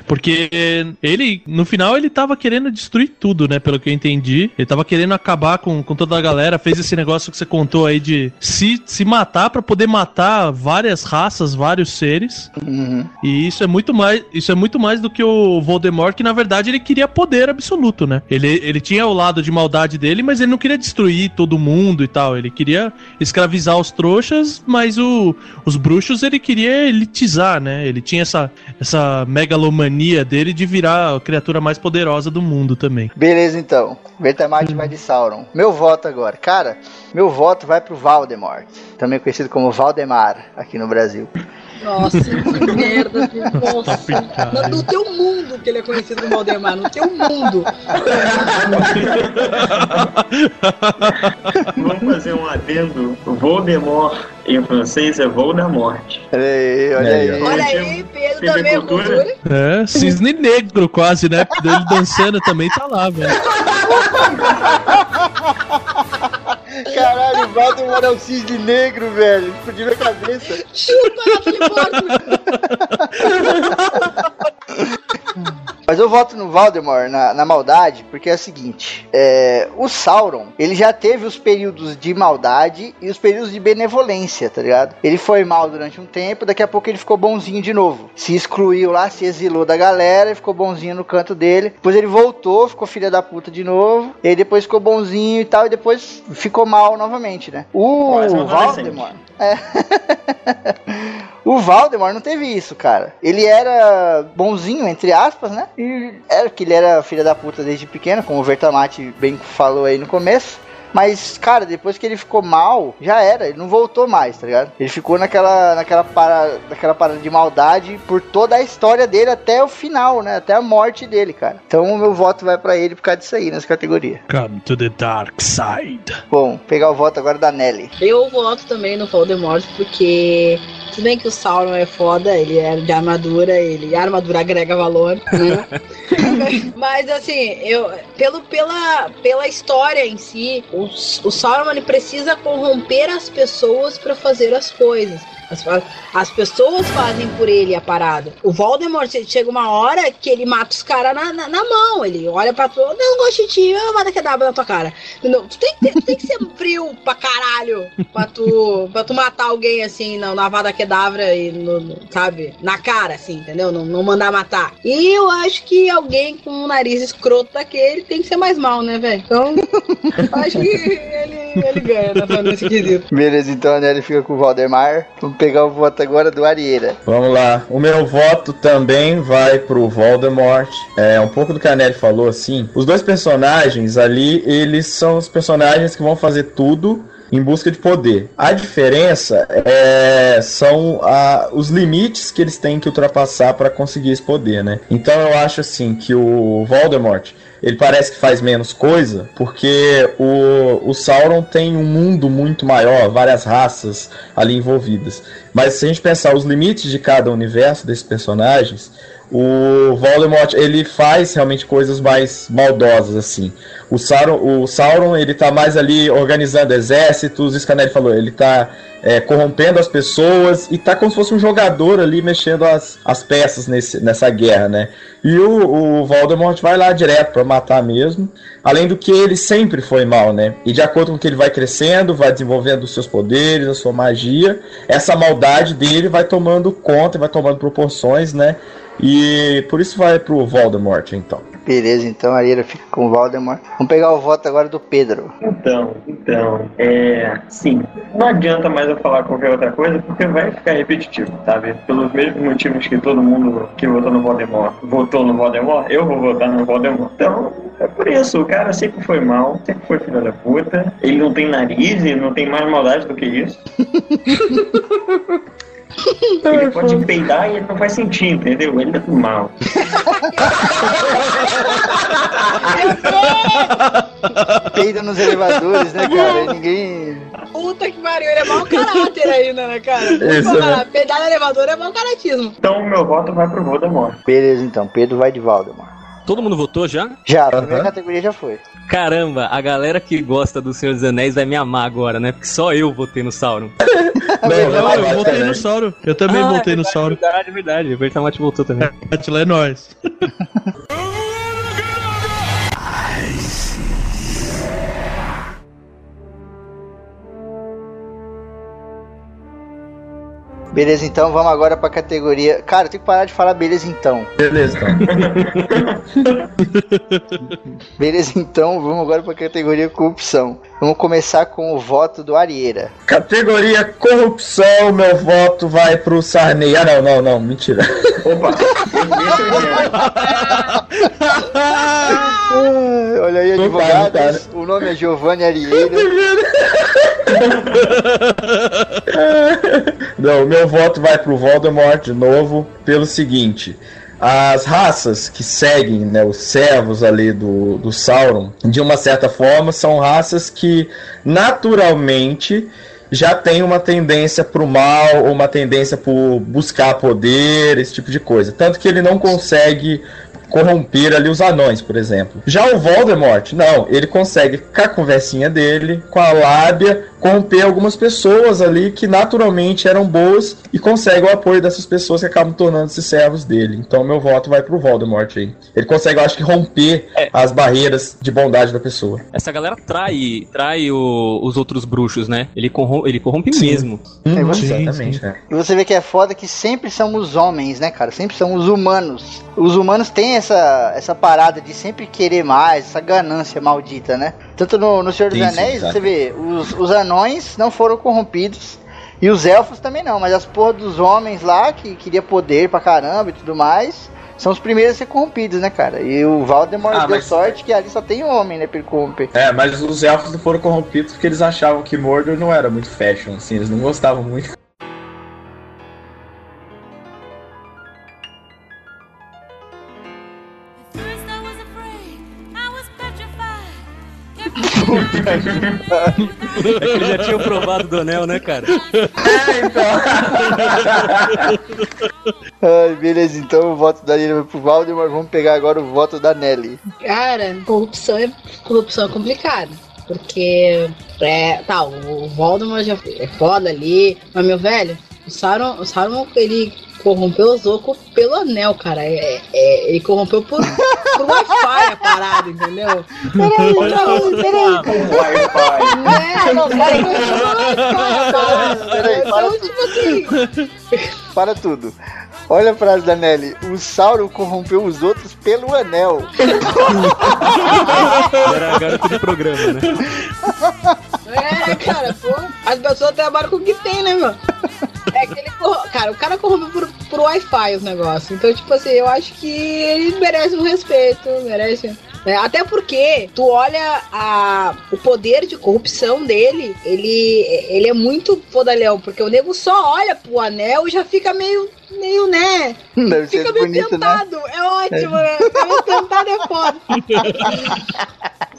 porque ele, no final, ele tava querendo destruir tudo, né, pelo que eu entendi. Ele tava querendo acabar com, com toda a galera, fez esse negócio que você contou aí de se, se matar pra poder matar várias raças, vários seres. Uhum. E isso é muito mais, isso é muito mais do que o Voldemort, que na verdade ele queria poder absoluto, né? Ele, ele tinha o lado de maldade dele, mas ele não queria destruir todo mundo e tal. Ele queria escravizar os trouxas, mas o, os bruxos ele queria elitizar, né? Ele tinha essa, essa megalomania dele de virar a criatura mais poderosa do mundo também. Beleza, então. Vertamate vai de Sauron. Meu voto agora. Cara, meu voto vai pro Valdemort. Também conhecido como Valdemar aqui no Brasil. Nossa, que merda. que- Nossa. No, no teu mundo que ele é conhecido como Valdemar, no teu mundo. Vamos fazer um adendo. Voldemort em francês é Voldemort. Olha aí, olha Aí, aí. ó. Olha aí, Pedro também é cultura? cultura. É, cisne negro quase, né? Ele dançando também tá lá, velho. Caralho, o Valdemar é o cisne negro, velho. Explodiu minha cabeça. Mas eu voto no Valdemar na, na maldade, porque é o seguinte: é, o Sauron, ele já teve os períodos de maldade e os períodos de benevolência, tá ligado? Ele foi mal durante um tempo, daqui a pouco ele ficou bonzinho de novo. Se excluiu lá, se exilou da galera, ficou bonzinho no canto dele. Depois ele voltou, ficou filha da puta de novo. E aí depois ficou bonzinho e tal, e depois ficou mal novamente, né? O um. Valdemar. É. O Valdemar não teve isso, cara. Ele era bonzinho, entre aspas, né? E era que ele era filha da puta desde pequeno, como o Vertamate bem falou aí no começo. Mas, cara, depois que ele ficou mal, já era, ele não voltou mais, tá ligado? Ele ficou naquela, naquela, para, naquela parada de maldade por toda a história dele até o final, né? Até a morte dele, cara. Então o meu voto vai pra ele por causa disso aí, nessa categoria. Come to the dark side. Bom, pegar o voto agora da Nelly. Eu voto também no Voldemort, porque tudo bem que o Sauron é foda, ele é de armadura, ele a armadura agrega valor, né? Mas assim, eu pelo, pela, pela história em si, o, o Sauron ele precisa corromper as pessoas pra fazer as coisas. As, as pessoas fazem por ele a parada. O Voldemort chega uma hora que ele mata os caras na, na, na mão. Ele olha pra tu, não gosto de ti, eu vou dar que na tua cara. Não, tu tem, tem, tem que ser frio pra caralho pra tu, pra tu matar alguém assim, na, na Vada Kedavra e, no, no- sabe, na cara, assim, entendeu? Não, não mandar matar. E eu acho que alguém com um nariz escroto daquele tem que ser mais mal, né, velho? Então, acho que ele, ele ganha né, nesse quesito. Beleza, então a Nelly fica com o Valdemar. Vamos pegar o voto agora do Arieira. Vamos lá. O meu voto também vai pro Voldemort. É um pouco do que a Nelly falou, assim. Os dois personagens ali, eles são os personagens que vão fazer tudo em busca de poder. A diferença é, são a- os limites que eles têm que ultrapassar para conseguir esse poder, né? Então eu acho assim que o Voldemort ele parece que faz menos coisa, porque o, o Sauron tem um mundo muito maior, várias raças ali envolvidas. Mas se a gente pensar os limites de cada universo desses personagens, o Voldemort ele faz realmente coisas mais maldosas assim. O Sauron, o Sauron ele tá mais ali organizando exércitos, isso que a Nelly falou, ele tá é, corrompendo as pessoas e tá como se fosse um jogador ali mexendo as, as peças nesse, nessa guerra, né? E o, o Voldemort vai lá direto pra matar mesmo. Além do que ele sempre foi mal, né? E de acordo com que ele vai crescendo, vai desenvolvendo os seus poderes, a sua magia, essa maldade dele vai tomando conta, vai tomando proporções, né? E por isso vai pro Voldemort, então. Beleza, então a Arieira fica com o Valdemar. Vamos pegar o voto agora do Pedro. Então, então, é. Sim, não adianta mais eu falar qualquer outra coisa porque vai ficar repetitivo, sabe? Pelos mesmos motivos que todo mundo que votou no Voldemort votou no Voldemort, eu vou votar no Voldemort. Então, é por isso, o cara sempre foi mal, sempre foi filho da puta. Ele não tem nariz, ele não tem mais maldade do que isso. Ele pode peidar e ele não vai sentir, entendeu? Ele é do mal. Peida nos elevadores, né, cara? E ninguém. Puta que pariu, ele é mau caráter ainda, né, cara? Isso, Puta, né? Pedar no elevador é mau caratismo. Então, meu voto vai pro Voldemort. Beleza, então. Pedro vai de Valdemar. Todo mundo votou já? Já, a primeira categoria já foi. Caramba, a galera que gosta do Senhor dos Anéis vai me amar agora, né? Porque só eu votei no Sauron. Não, eu voltei no Sauron. Eu também Ah, voltei é no verdade, Sauron. Verdade, verdade. O Bertamate voltou também. Atila é nóis. Beleza, então vamos agora pra categoria. Cara, eu tenho que parar de falar beleza então. Beleza, então. Beleza, então vamos agora pra categoria corrupção. Vamos começar com o voto do Arieira. Categoria corrupção, meu voto vai pro Sarney. Ah, não, não, não, mentira. Opa! Olha aí, Não tá, advogados. O nome é Giovanni Arieira. Não, meu voto vai pro Voldemort de novo, pelo seguinte. As raças que seguem né, os servos ali do, do Sauron, de uma certa forma, são raças que naturalmente já têm uma tendência pro mal, ou uma tendência por buscar poder, esse tipo de coisa. Tanto que ele não consegue corromper ali os anões, por exemplo. Já o Voldemort, não, ele consegue, com a conversinha dele, com a lábia, corromper algumas pessoas ali que naturalmente eram boas e consegue o apoio dessas pessoas que acabam tornando-se servos dele. Então meu voto vai pro Voldemort aí. Ele consegue, eu acho que, romper as barreiras de bondade da pessoa. Essa galera trai, trai o- os outros bruxos, né? Ele, corrom ele corrompe mesmo. É, você- exatamente, né? E você vê que é foda que sempre são os homens, né, cara? Sempre são os humanos. Os humanos têm essa, essa parada de sempre querer mais, essa ganância maldita, né? Tanto no, no Senhor dos Sim, Anéis, você vê, os, os anões não foram corrompidos. E os elfos também não, mas as porra dos homens lá, que queria poder pra caramba e tudo mais, são os primeiros a ser corrompidos, né, cara? E o Valdemort Ah, deu mas- sorte que ali só tem homem, né, pra ele corromper. É, mas os elfos não foram corrompidos porque eles achavam que Mordor não era muito fashion, assim, eles não gostavam muito. É que ele já tinha provado do anel, né, cara? É, então. Ai, beleza, então o voto da Nina vai pro Valdemar. Vamos pegar agora o voto da Nelly. Cara, corrupção é, corrupção é complicado. Porque, é, tá, o Voldemort já é foda ali. Mas, meu velho, o Sauron, o Sauron ele corrompeu o Zoco pelo anel, cara. É, é- ele corrompeu por, por Wi-Fi a parada, entendeu? Peraí, peraí, peraí. Wi-Fi. É, não, peraí. Peraí, para Então, tipo assim, Para tudo. Olha a frase da Nelly. O Sauron corrompeu os outros pelo anel. Era garoto de programa, né? É, cara, pô. As pessoas trabalham com o que tem, né, meu? É que ele. Cara, o cara corrompeu por, por Wi-Fi os negócios. Então, tipo assim, eu acho que ele merece um respeito, merece. né? Até porque tu olha a, o poder de corrupção dele, ele, ele é muito fodalhão, porque o nego só olha pro anel e já fica meio, meio, né? Deve Fica meio bonito, né? tentado. É ótimo, né? Meio tentado é foda.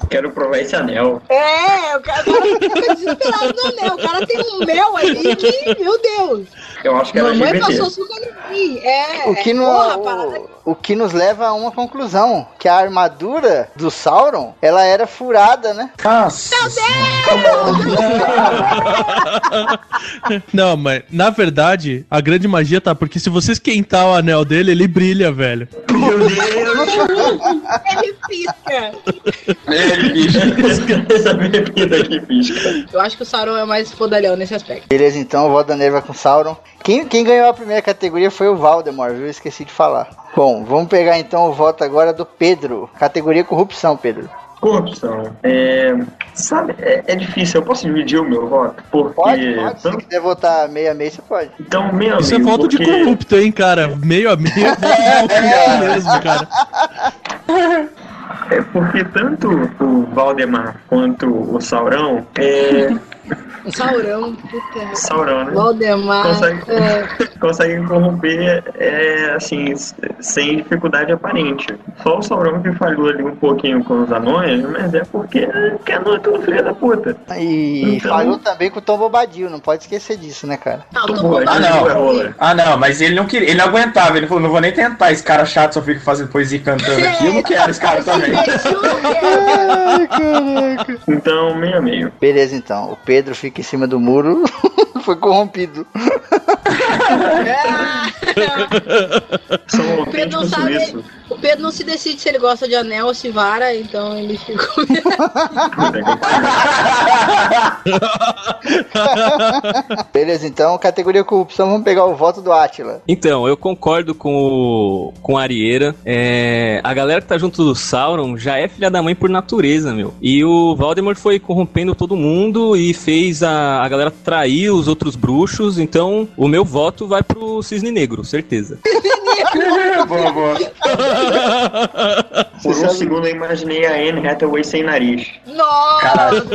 Quero provar esse anel. É, o cara, o cara fica desesperado no anel. O cara tem um mel ali que, meu Deus. Eu acho que era Mamãe LGBT. passou açúcar em mim. É, O que, é, no- porra, parada. o, o que nos leva a uma conclusão: que a armadura do Sauron ela era furada, né? Nossa. Não, mas na verdade, a grande magia tá porque se você esquentar o anel dele, ele brilha, velho. Meu Deus! Ele pisca. Ele pisca. Essa bebida aqui pisca. Eu acho que o Sauron é mais fodalhão nesse aspecto. Beleza, então o voto da Nelly vai com Sauron. Quem, quem ganhou a primeira categoria foi o Valdemar, viu? Eu esqueci de falar. Bom, vamos pegar então o voto agora do Pedro. Categoria corrupção, Pedro. Corrupção. É, sabe, é, é difícil. Eu posso dividir o meu voto? Porque. Pode, pode. Se tanto- quiser votar meio a meio, você pode. Então, meu Isso é voto de porque- corrupto, hein, cara? Meio a meio é voto de corrupto mesmo, cara. É porque tanto o Valdemar quanto o Saurão é. O Saurão, puta. Saurão, né? Valdemar. Consegue. é, conseguem corromper é, assim, sem dificuldade aparente. Só o Sauron que falhou ali um pouquinho com os anões, mas é porque que anão é tudo filho da puta. E Então- falou também com o Tom Bobadil, não pode esquecer disso, né, cara? Não, Pô, com Ah, é não. rola. Ah, não, mas ele não queria, ele não aguentava. Ele falou: não vou nem tentar. Esse cara chato só fica fazendo poesia e cantando aqui. Eu não quero esse cara também. Ai, caraca. Então, meio a meio. Beleza, então. O Pedro fica em cima do muro. Foi corrompido. São O Pedro não sabe. suíços. O Pedro não se decide se ele gosta de anel ou se vara, então ele ficou. Beleza, então. Categoria corrupção, vamos pegar o voto do Átila. Então, eu concordo com o, com a Arieira. É, a galera que tá junto do Sauron já é filha da mãe por natureza, meu. E o Voldemort foi corrompendo todo mundo e fez a, a galera trair os outros bruxos. Então, o meu voto vai pro Cisne Negro, certeza. Boa, boa. Por um segundo eu imaginei a Anne Hathaway sem nariz. Nossa! Caralho.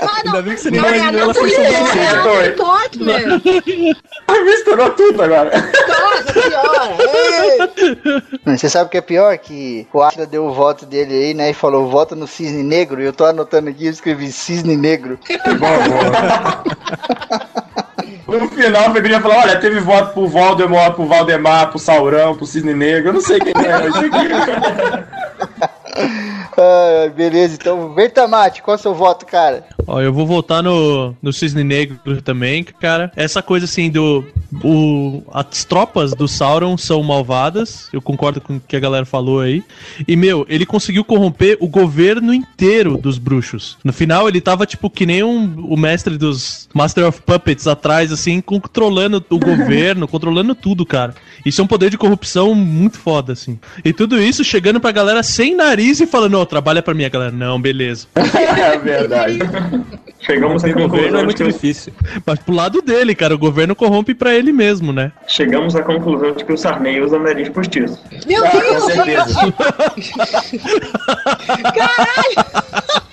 Ah, não. Ainda bem que você não imaginou ela não, sem Natalie Portman. Misturou tudo agora. Nossa senhora! Ei. Você sabe o que é pior? Que o Átila deu o voto dele aí, né? E falou, voto no cisne negro. E eu tô anotando aqui, eu escrevi cisne negro. Boa, boa. No final, o Febrinha falou: olha, teve voto pro Voldemort, pro Valdemar, pro Saurão, pro Cisne Negro. Eu não sei quem é isso aqui. Ah, beleza, então, Bertamate, qual é o seu voto, cara? Ó, eu vou voltar no, no Cisne Negro também, cara. Essa coisa assim do. O, as tropas do Sauron são malvadas. Eu concordo com o que a galera falou aí. E, meu, ele conseguiu corromper o governo inteiro dos bruxos. No final, ele tava, tipo, que nem um, o mestre dos Master of Puppets atrás, assim, controlando o governo, controlando tudo, cara. Isso é um poder de corrupção muito foda, assim. E tudo isso chegando pra galera sem nariz e falando, ó, trabalha pra mim, a galera. Não, beleza. É verdade. Chegamos à O governo conclusão é muito difícil. Mas pro lado dele, cara, o governo corrompe pra ele mesmo, né? chegamos à conclusão de que o Sarney usa nariz postiço. Meu Ah, com Deus! certeza.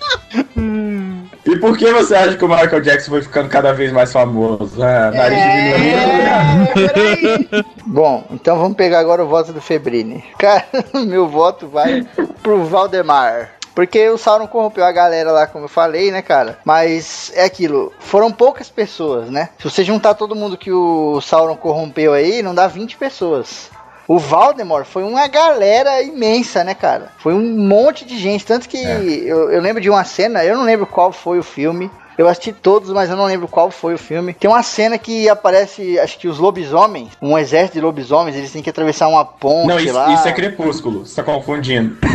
E por que você acha que o Michael Jackson foi ficando cada vez mais famoso? Ah, nariz. É, peraí. Bom, então vamos pegar agora o voto do Febrini. Cara, meu voto vai pro Valdemar. Porque o Sauron corrompeu a galera lá, como eu falei, né, cara? Mas é aquilo, foram poucas pessoas, né? Se você juntar todo mundo que o Sauron corrompeu aí, não dá 20 pessoas. O Valdemort foi uma galera imensa, né, cara? Foi um monte de gente. Tanto que eu, eu lembro de uma cena, eu não lembro qual foi o filme. Eu assisti todos, mas eu não lembro qual foi o filme. Tem uma cena que aparece, acho que os lobisomens, um exército de lobisomens, eles têm que atravessar uma ponte Não, isso, lá. isso é crepúsculo, você tá confundindo.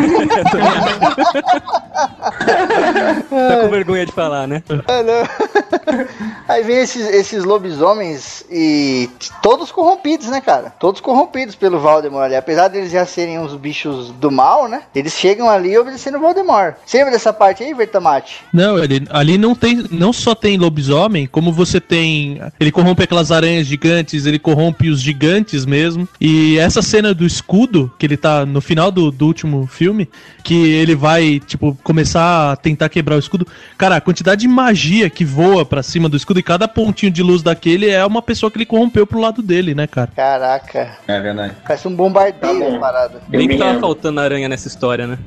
Tá com vergonha de falar, né? Ah, não. Aí vem esses, esses lobisomens e todos corrompidos, né, cara? Todos corrompidos pelo Valdemort ali. Apesar deles já serem uns bichos do mal, né? Eles chegam ali obedecendo o Valdemort. Você lembra dessa parte aí, Vertamate? Não, ele, ali não tem, não só tem lobisomem, como você tem, ele corrompe aquelas aranhas gigantes, ele corrompe os gigantes mesmo. E essa cena do escudo, que ele tá no final do, do último filme, que ele vai, tipo, começar a tentar quebrar o escudo. Cara, a quantidade de magia que voa pra cima do escudo e cada pontinho de luz daquele é uma pessoa que ele corrompeu pro lado dele, né, cara? Caraca, É verdade. parece um bombardeio Tá bom. a parada. Nem que tava lembro. faltando aranha nessa história, né?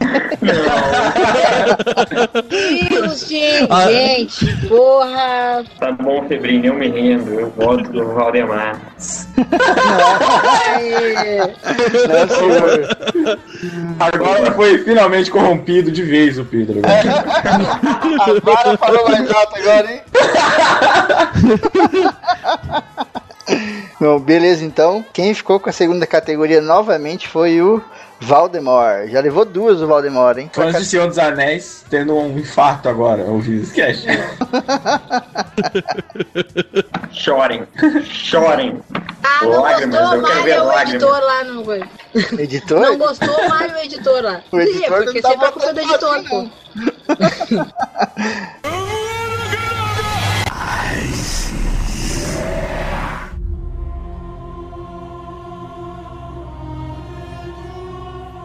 Deus, gente, Ah. gente, porra. Tá bom, Febrinho, eu me rendo. Eu voto do Valdemar. Não, senhor. Agora foi finalmente corrompido de vez o Pedro. A vara falou mais alto agora, hein? Bom, beleza, então. Quem ficou com a segunda categoria novamente foi o Valdemort. Já levou duas o Valdemort, hein? Fãs de Senhor dos Anéis tendo um infarto agora, ouvindo esse cast. Chorem. Chorem. Ah, não Lágrimas, gostou, eu quero ver o editor lá não foi. Editor? Não gostou, Mário, o editor lá. O editor Sim, porque não sempre é culpa do editor, pô.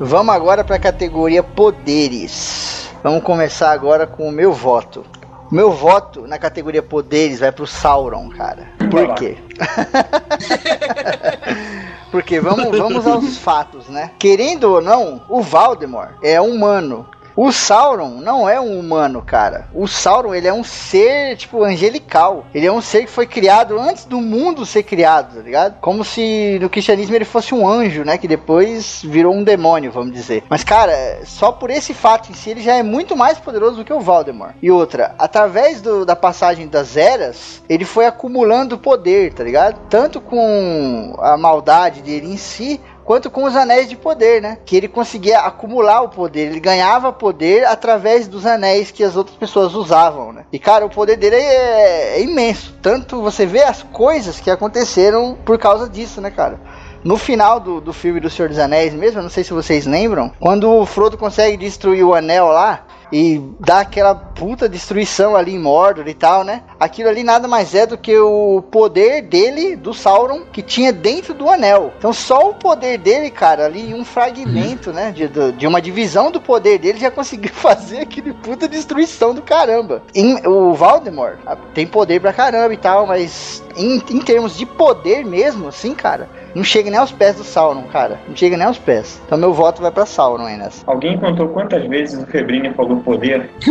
Vamos agora para a categoria poderes. Vamos começar agora com o meu voto. Meu voto na categoria poderes vai pro Sauron, cara. Por quê? Porque vamos, vamos aos fatos, né? Querendo ou não, o Valdemort é humano. O Sauron não é um humano, cara. O Sauron, ele é um ser, tipo, angelical. Ele é um ser que foi criado antes do mundo ser criado, tá ligado? Como se no cristianismo ele fosse um anjo, né? Que depois virou um demônio, vamos dizer. Mas, cara, só por esse fato em si, ele já é muito mais poderoso do que o Valdemort. E outra, através do- da passagem das eras, ele foi acumulando poder, tá ligado? Tanto com a maldade dele em si, quanto com os anéis de poder, né? Que ele conseguia acumular o poder, ele ganhava poder através dos anéis que as outras pessoas usavam, né? E cara, o poder dele é, é imenso. Tanto você vê as coisas que aconteceram por causa disso, né, cara? No final do, do filme do Senhor dos Anéis mesmo, não sei se vocês lembram, quando o Frodo consegue destruir o anel lá, e dá aquela puta destruição ali em Mordor e tal, né? Aquilo ali nada mais é do que o poder dele, do Sauron, que tinha dentro do anel. Então só o poder dele, cara, ali um fragmento, né? De, de uma divisão do poder dele já conseguiu fazer aquele puta destruição do caramba. Em- o Valdemort tem poder pra caramba e tal, mas em, em termos de poder mesmo, assim, cara, não chega nem aos pés do Sauron, cara. Não chega nem aos pés. Então meu voto vai pra Sauron aí nessa. Alguém contou quantas vezes o Febrinho falou poder?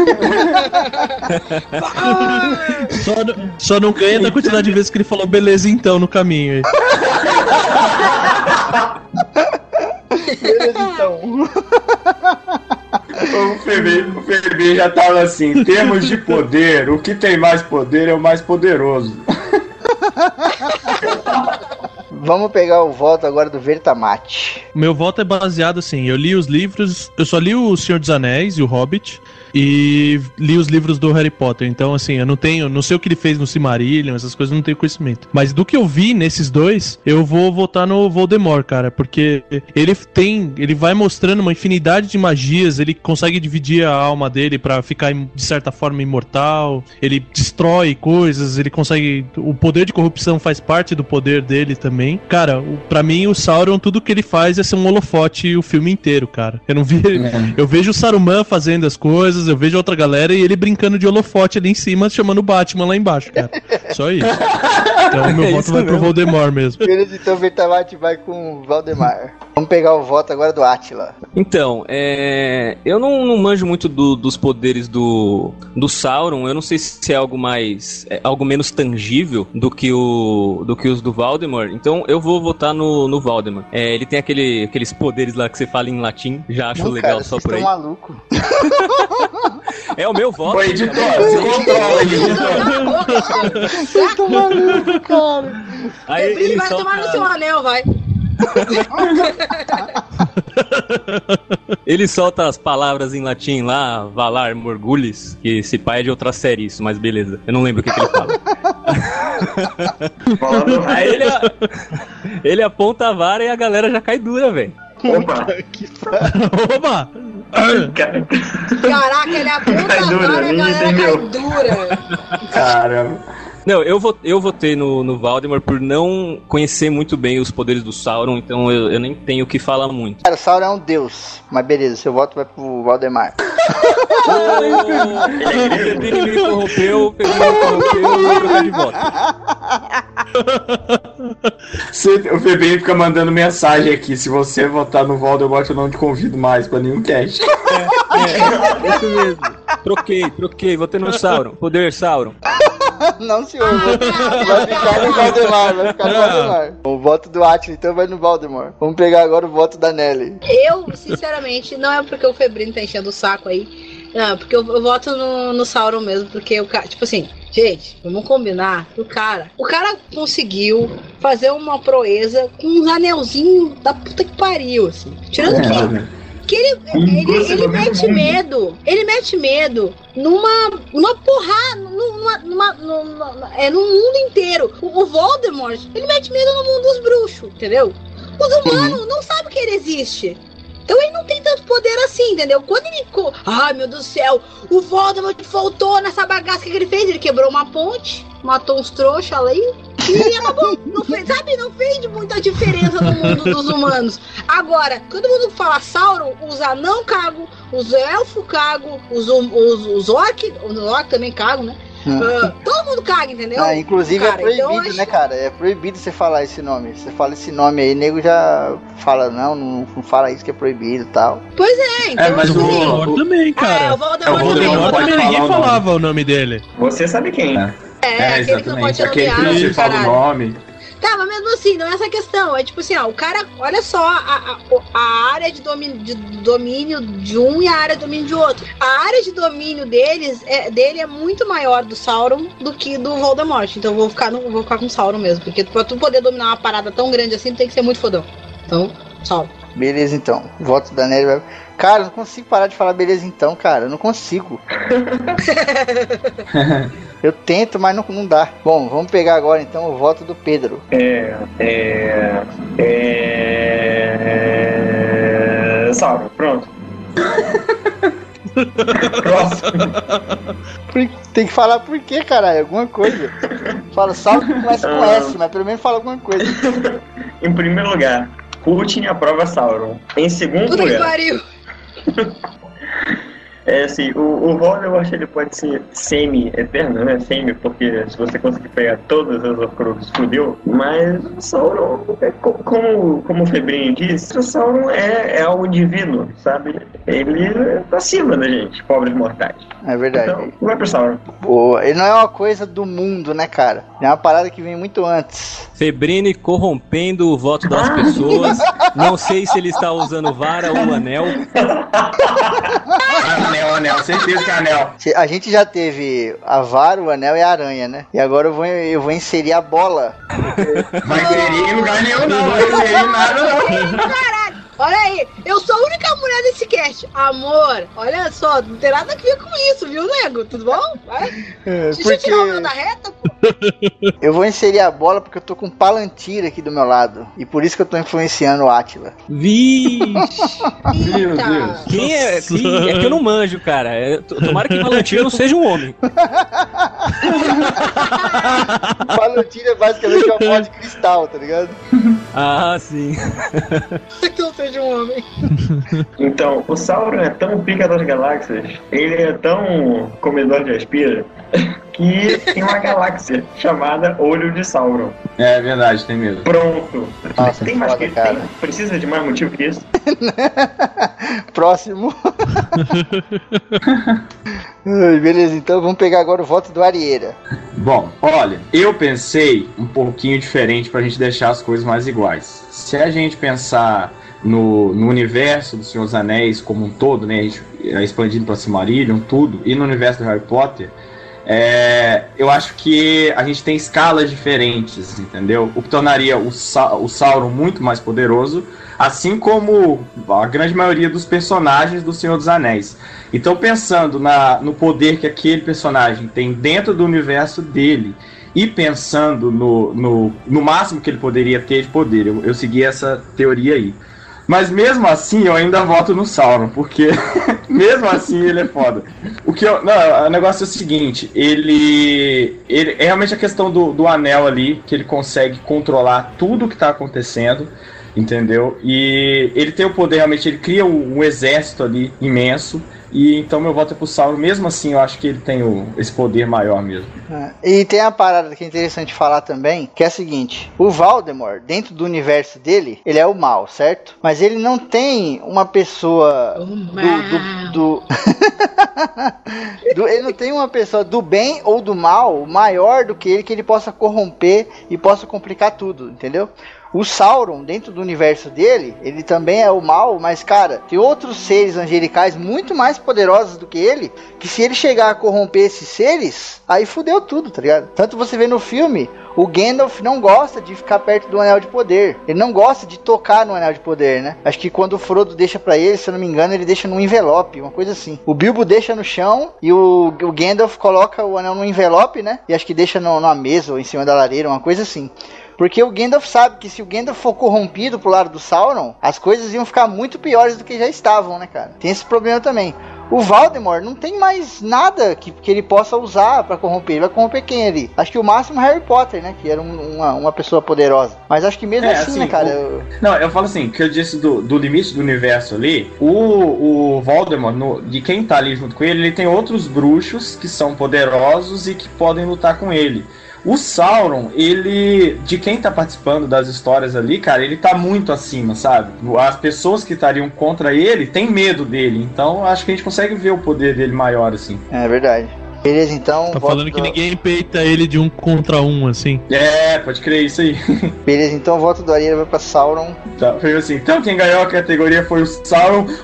Só, não- só não ganha da quantidade de vezes que ele falou beleza então no caminho aí. Beleza, então. O Febrinho, o Febrinho já tava assim, em termos de poder, o que tem mais poder é o mais poderoso. Vamos pegar o voto agora do Vertamate. Meu voto é baseado assim, eu li os livros, eu só li o Senhor dos Anéis e o Hobbit e li os livros do Harry Potter. Então assim, eu não tenho, não sei o que ele fez no Silmarillion, essas coisas eu não tenho conhecimento. Mas do que eu vi nesses dois, eu vou votar no Voldemort, cara, porque ele tem, ele vai mostrando uma infinidade de magias, ele consegue dividir a alma dele pra ficar de certa forma imortal, ele destrói coisas, ele consegue, o poder de corrupção faz parte do poder dele também. Cara, o, pra mim o Sauron tudo que ele faz é ser um holofote o filme inteiro, cara. Eu não vi, eu vejo o Saruman fazendo as coisas, eu vejo outra galera e ele brincando de holofote ali em cima, chamando o Batman lá embaixo, cara. Só isso. Então meu É voto vai pro mesmo. Voldemort mesmo. Beleza, então o Vitalat vai com o Valdemar. Vamos pegar o voto agora do Atila. Então, é, eu não, não manjo muito do- dos poderes do, do Sauron. Eu não sei se é algo mais. é algo menos tangível do que, o, do que os do Valdemar. Então eu vou votar no, no Valdemar. É, ele tem aquele, aqueles poderes lá que você fala em latim. Já acho Não, legal cara, só vocês por aí. estão malucos. É o meu voto. Ô, editor, se controla editor. Vocês estão malucos, cara. Aí Ele ele vai solta- tomar no seu anel, vai. Ele solta as palavras em latim lá, Valar Morgulis, que esse pai é de outra série isso, mas beleza. Eu não lembro o que, que ele fala. Aí ele, ele aponta a vara e a galera já cai dura, velho. Opa, Opa! cara, Caraca, ele aponta Cai dura, agora a galera cai dura. Caramba. Não, eu, vo- eu votei no, no Valdemar por não conhecer muito bem os poderes do Sauron, então eu, eu nem tenho o que falar muito. Cara, o Sauron é um deus. Mas beleza, seu voto vai pro Valdemar. O Pedrinho me corrompeu, o Pedrinho me corrompeu, eu vou trocar de voto. O Febrinho fica mandando mensagem aqui. Se você votar no Voldemort, eu não te convido mais pra nenhum cast. É, isso mesmo. Troquei, troquei, votei no Sauron. Poder Sauron. Não, senhor. Vai ficar no Valdemar, vai ficar no Valdemar. O voto do Atila, então vai no Valdemar. Vamos pegar agora o voto da Nelly. Eu, sinceramente, não é porque o Febrino tá enchendo o saco aí. Não, porque eu, eu voto no, no Sauron mesmo, porque o cara, tipo assim, gente, vamos combinar, o cara, o cara conseguiu fazer uma proeza com uns anelzinhos da puta que pariu, assim. Tirando que que ele, ele, ele mete medo, ele mete medo numa, numa porrada, numa, numa, numa- é, no mundo inteiro. O, o Voldemort, ele mete medo no mundo dos bruxos, entendeu? Os humanos não sabem que ele existe. Então ele não tem tanto poder assim, entendeu? Quando ele. co- Ai meu Deus do céu, o Voldemort faltou nessa bagaça que ele fez. Ele quebrou uma ponte, matou uns trouxas ali. E acabou. Não fez, sabe? Não fez muita diferença no mundo dos humanos. Agora, todo mundo fala Sauron, os anão cago, os elfos cago, os, os, os orc, os orc também cago, né? Ah, todo mundo caga, entendeu? Ah, inclusive Cara, é proibido, então acho- né, cara? É proibido você falar esse nome. Você fala esse nome aí, nego já fala, não, não, não fala isso que é proibido e tal. Pois é, então. É, mas o- Voldemort também, é, cara. o Voldemort É, o também. Voldemort também, ninguém falava o nome dele. você sabe quem? É. É, aquele que não pode Aquele que nomear, não se fala o nome. Tá, mas mesmo assim, não é essa questão. É tipo assim, ó, o cara, olha só a, a, a área de domínio, de domínio de um e a área de domínio de outro. A área de domínio deles é, dele é muito maior do Sauron do que do Voldemort. Então eu vou ficar, no, vou ficar com o Sauron mesmo. Porque pra tu poder dominar uma parada tão grande assim, tu tem que ser muito fodão. Então, Sauron. Beleza, então. Voto da Nelly vai. Cara, eu não consigo parar de falar beleza, então, cara. Eu não consigo. eu tento, mas não, não dá. Bom, vamos pegar agora, então, o voto do Pedro. É. É. É. Sauron, pronto. Próximo. Tem que falar por quê, caralho? Alguma coisa. Fala, salve que começa com S, mas pelo menos fala alguma coisa. Em primeiro lugar, Putin aprova Sauron. Em segundo Puta que lugar, pariu! é assim, o, o Voldemort ele pode ser semi-eterno, né? Semi, porque se você conseguir pegar todas as Horcruxes, fudeu. Mas o Sauron, é co- como, como o Febrinho disse, o Sauron é, é algo divino, sabe? Ele é acima da gente, pobres mortais. É verdade. Então, vai pro Sauron. Boa. Ele não é uma coisa do mundo, né, cara? É uma parada que vem muito antes. Febrine corrompendo o voto das pessoas. Não sei se ele está usando vara ou anel. Anel, anel, certeza que é anel. A gente já teve a vara, o anel e a aranha, né? E agora eu vou, eu vou inserir a bola. Vai inserir em lugar nenhum, não. Vai inserir nada, não. Caralho! Olha aí, eu sou a única mulher desse cast. Amor, olha só, não tem nada a ver com isso, viu, nego? Tudo bom? Vai. Deixa eu tirar o meu da reta, pô. Eu vou inserir a bola porque eu tô com um palantir aqui do meu lado. E por isso que eu tô influenciando o Atila. Vixe! Meu. Deus. Quem é? Quem- é que eu não manjo, cara. É, tomara que Valentim não seja um homem. palantir é basicamente uma bola de cristal, tá ligado? Ah, sim. Que eu seja um homem. Então, o Sauron é tão pica das galáxias, ele é tão comedor de aspira, que tem uma galáxia chamada Olho de Sauron. É verdade, tem mesmo. Pronto. Nossa, tem mais que tem, Precisa de mais motivo que isso? Próximo. Beleza, então vamos pegar agora o voto do Arieira. Bom, olha, eu pensei um pouquinho diferente pra gente deixar as coisas mais iguais. Se a gente pensar no, no universo do Senhor dos Anéis como um todo, né, é, expandindo pra Silmarillion, tudo, e no universo do Harry Potter, é, eu acho que a gente tem escalas diferentes, entendeu? O que tornaria o, o Sauron muito mais poderoso, assim como a grande maioria dos personagens do Senhor dos Anéis. Então, pensando na, no poder que aquele personagem tem dentro do universo dele e pensando no, no, no máximo que ele poderia ter de poder, eu, eu segui essa teoria aí. Mas mesmo assim, eu ainda voto no Sauron, porque mesmo assim ele é foda. O que eu, não, o negócio é o seguinte, ele, ele é realmente a questão do, do anel ali, que ele consegue controlar tudo que tá acontecendo, entendeu? E ele tem o poder, realmente, ele cria um, um exército ali imenso, e então meu voto é pro Sauron. Mesmo assim, eu acho que ele tem o, esse poder maior mesmo. Ah, E tem a parada que é interessante falar também, que é a seguinte: o Voldemort, dentro do universo dele, ele é o mal, certo? Mas ele não tem uma pessoa O do, do, do- do- ele não tem uma pessoa do bem ou do mal maior do que ele que ele possa corromper e possa complicar tudo, entendeu? O Sauron, dentro do universo dele, ele também é o mal, mas cara, tem outros seres angelicais muito mais poderosos do que ele, que se ele chegar a corromper esses seres, aí fudeu tudo, tá ligado? Tanto você vê no filme, o Gandalf não gosta de ficar perto do Anel de Poder. Ele não gosta de tocar no Anel de Poder, né? Acho que quando o Frodo deixa pra ele, se eu não me engano, ele deixa num envelope, uma coisa assim. O Bilbo deixa no chão e o, o Gandalf coloca o anel num envelope, né? E acho que deixa no- numa mesa ou em cima da lareira, uma coisa assim. Porque o Gandalf sabe que se o Gandalf for corrompido pro lado do Sauron, as coisas iam ficar muito piores do que já estavam, né, cara? Tem esse problema também. O Voldemort não tem mais nada que, que ele possa usar pra corromper. Ele vai corromper quem ali? Acho que o máximo Harry Potter, né? Que era um- uma, uma pessoa poderosa. Mas acho que mesmo É, assim, assim, né, cara? o- eu- Não, eu falo assim, que eu disse do, do limite do universo ali, o, o Voldemort, no- de quem tá ali junto com ele, ele tem outros bruxos que são poderosos e que podem lutar com ele. O Sauron, ele, de quem tá participando das histórias ali, cara, ele tá muito acima, sabe? As pessoas que estariam contra ele têm medo dele, então acho que a gente consegue ver o poder dele maior, assim. É verdade. Beleza, então. Tá voto falando que do- ninguém peita ele de um contra um, assim. É, pode crer isso aí. Beleza, então o voto do Arieira vai pra Sauron. Tá, foi assim, então quem ganhou a categoria foi o Sauron.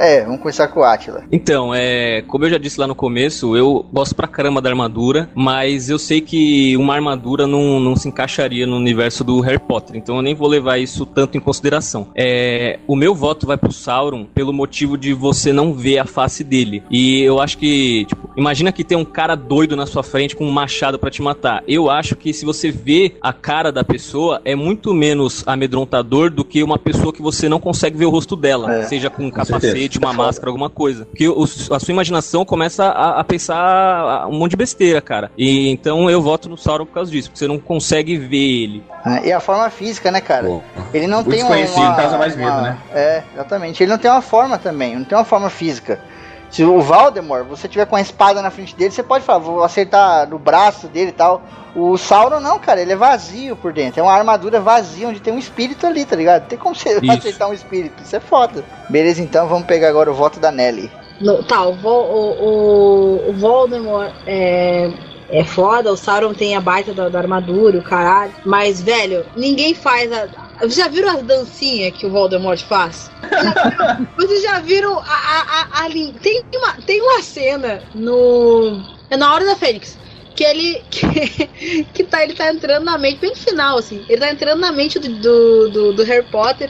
É, vamos começar com o Atila. Então, é, como eu já disse lá no começo, eu gosto pra caramba da armadura, mas eu sei que uma armadura não, não se encaixaria no universo do Harry Potter, então eu nem vou levar isso tanto em consideração. É, o meu voto vai pro Sauron pelo motivo de você não ver a face dele. E eu acho que, tipo, imagina que tem um cara doido na sua frente com um machado pra te matar. Eu acho que se você vê a cara da pessoa, é muito menos amedrontador do que uma pessoa que você não consegue ver o rosto dela, É, seja com um certeza. Capacete, uma É máscara, alguma coisa. Porque o- a sua imaginação começa a, a pensar um monte de besteira, cara. E então eu voto no Sauron por causa disso, porque você não consegue ver ele. Ah, E a forma física, né, cara? Pô, Ele não tem uma, causa mais medo, uma- né? É, exatamente. Ele não tem uma forma também, não tem uma forma física. Se o Valdemort, você tiver com a espada na frente dele, você pode falar, vou acertar no braço dele e tal. O Sauron não, cara, ele é vazio por dentro. É uma armadura vazia onde tem um espírito ali, tá ligado? Não tem como você Isso. acertar um espírito. Isso é foda. Beleza, então vamos pegar agora o voto da Nelly. No- tá, o, o, o, o Voldemort é, é foda, o Sauron tem a baita da, armadura, o caralho. Mas, velho, ninguém faz a. Já viram as dancinhas que o Voldemort faz? Vocês já viram a. a, a, a tem, uma, tem uma cena no. É na hora da Fênix. Que ele. Que, que tá, ele tá entrando na mente, bem no final, assim. Ele tá entrando na mente do, do, do, do Harry Potter.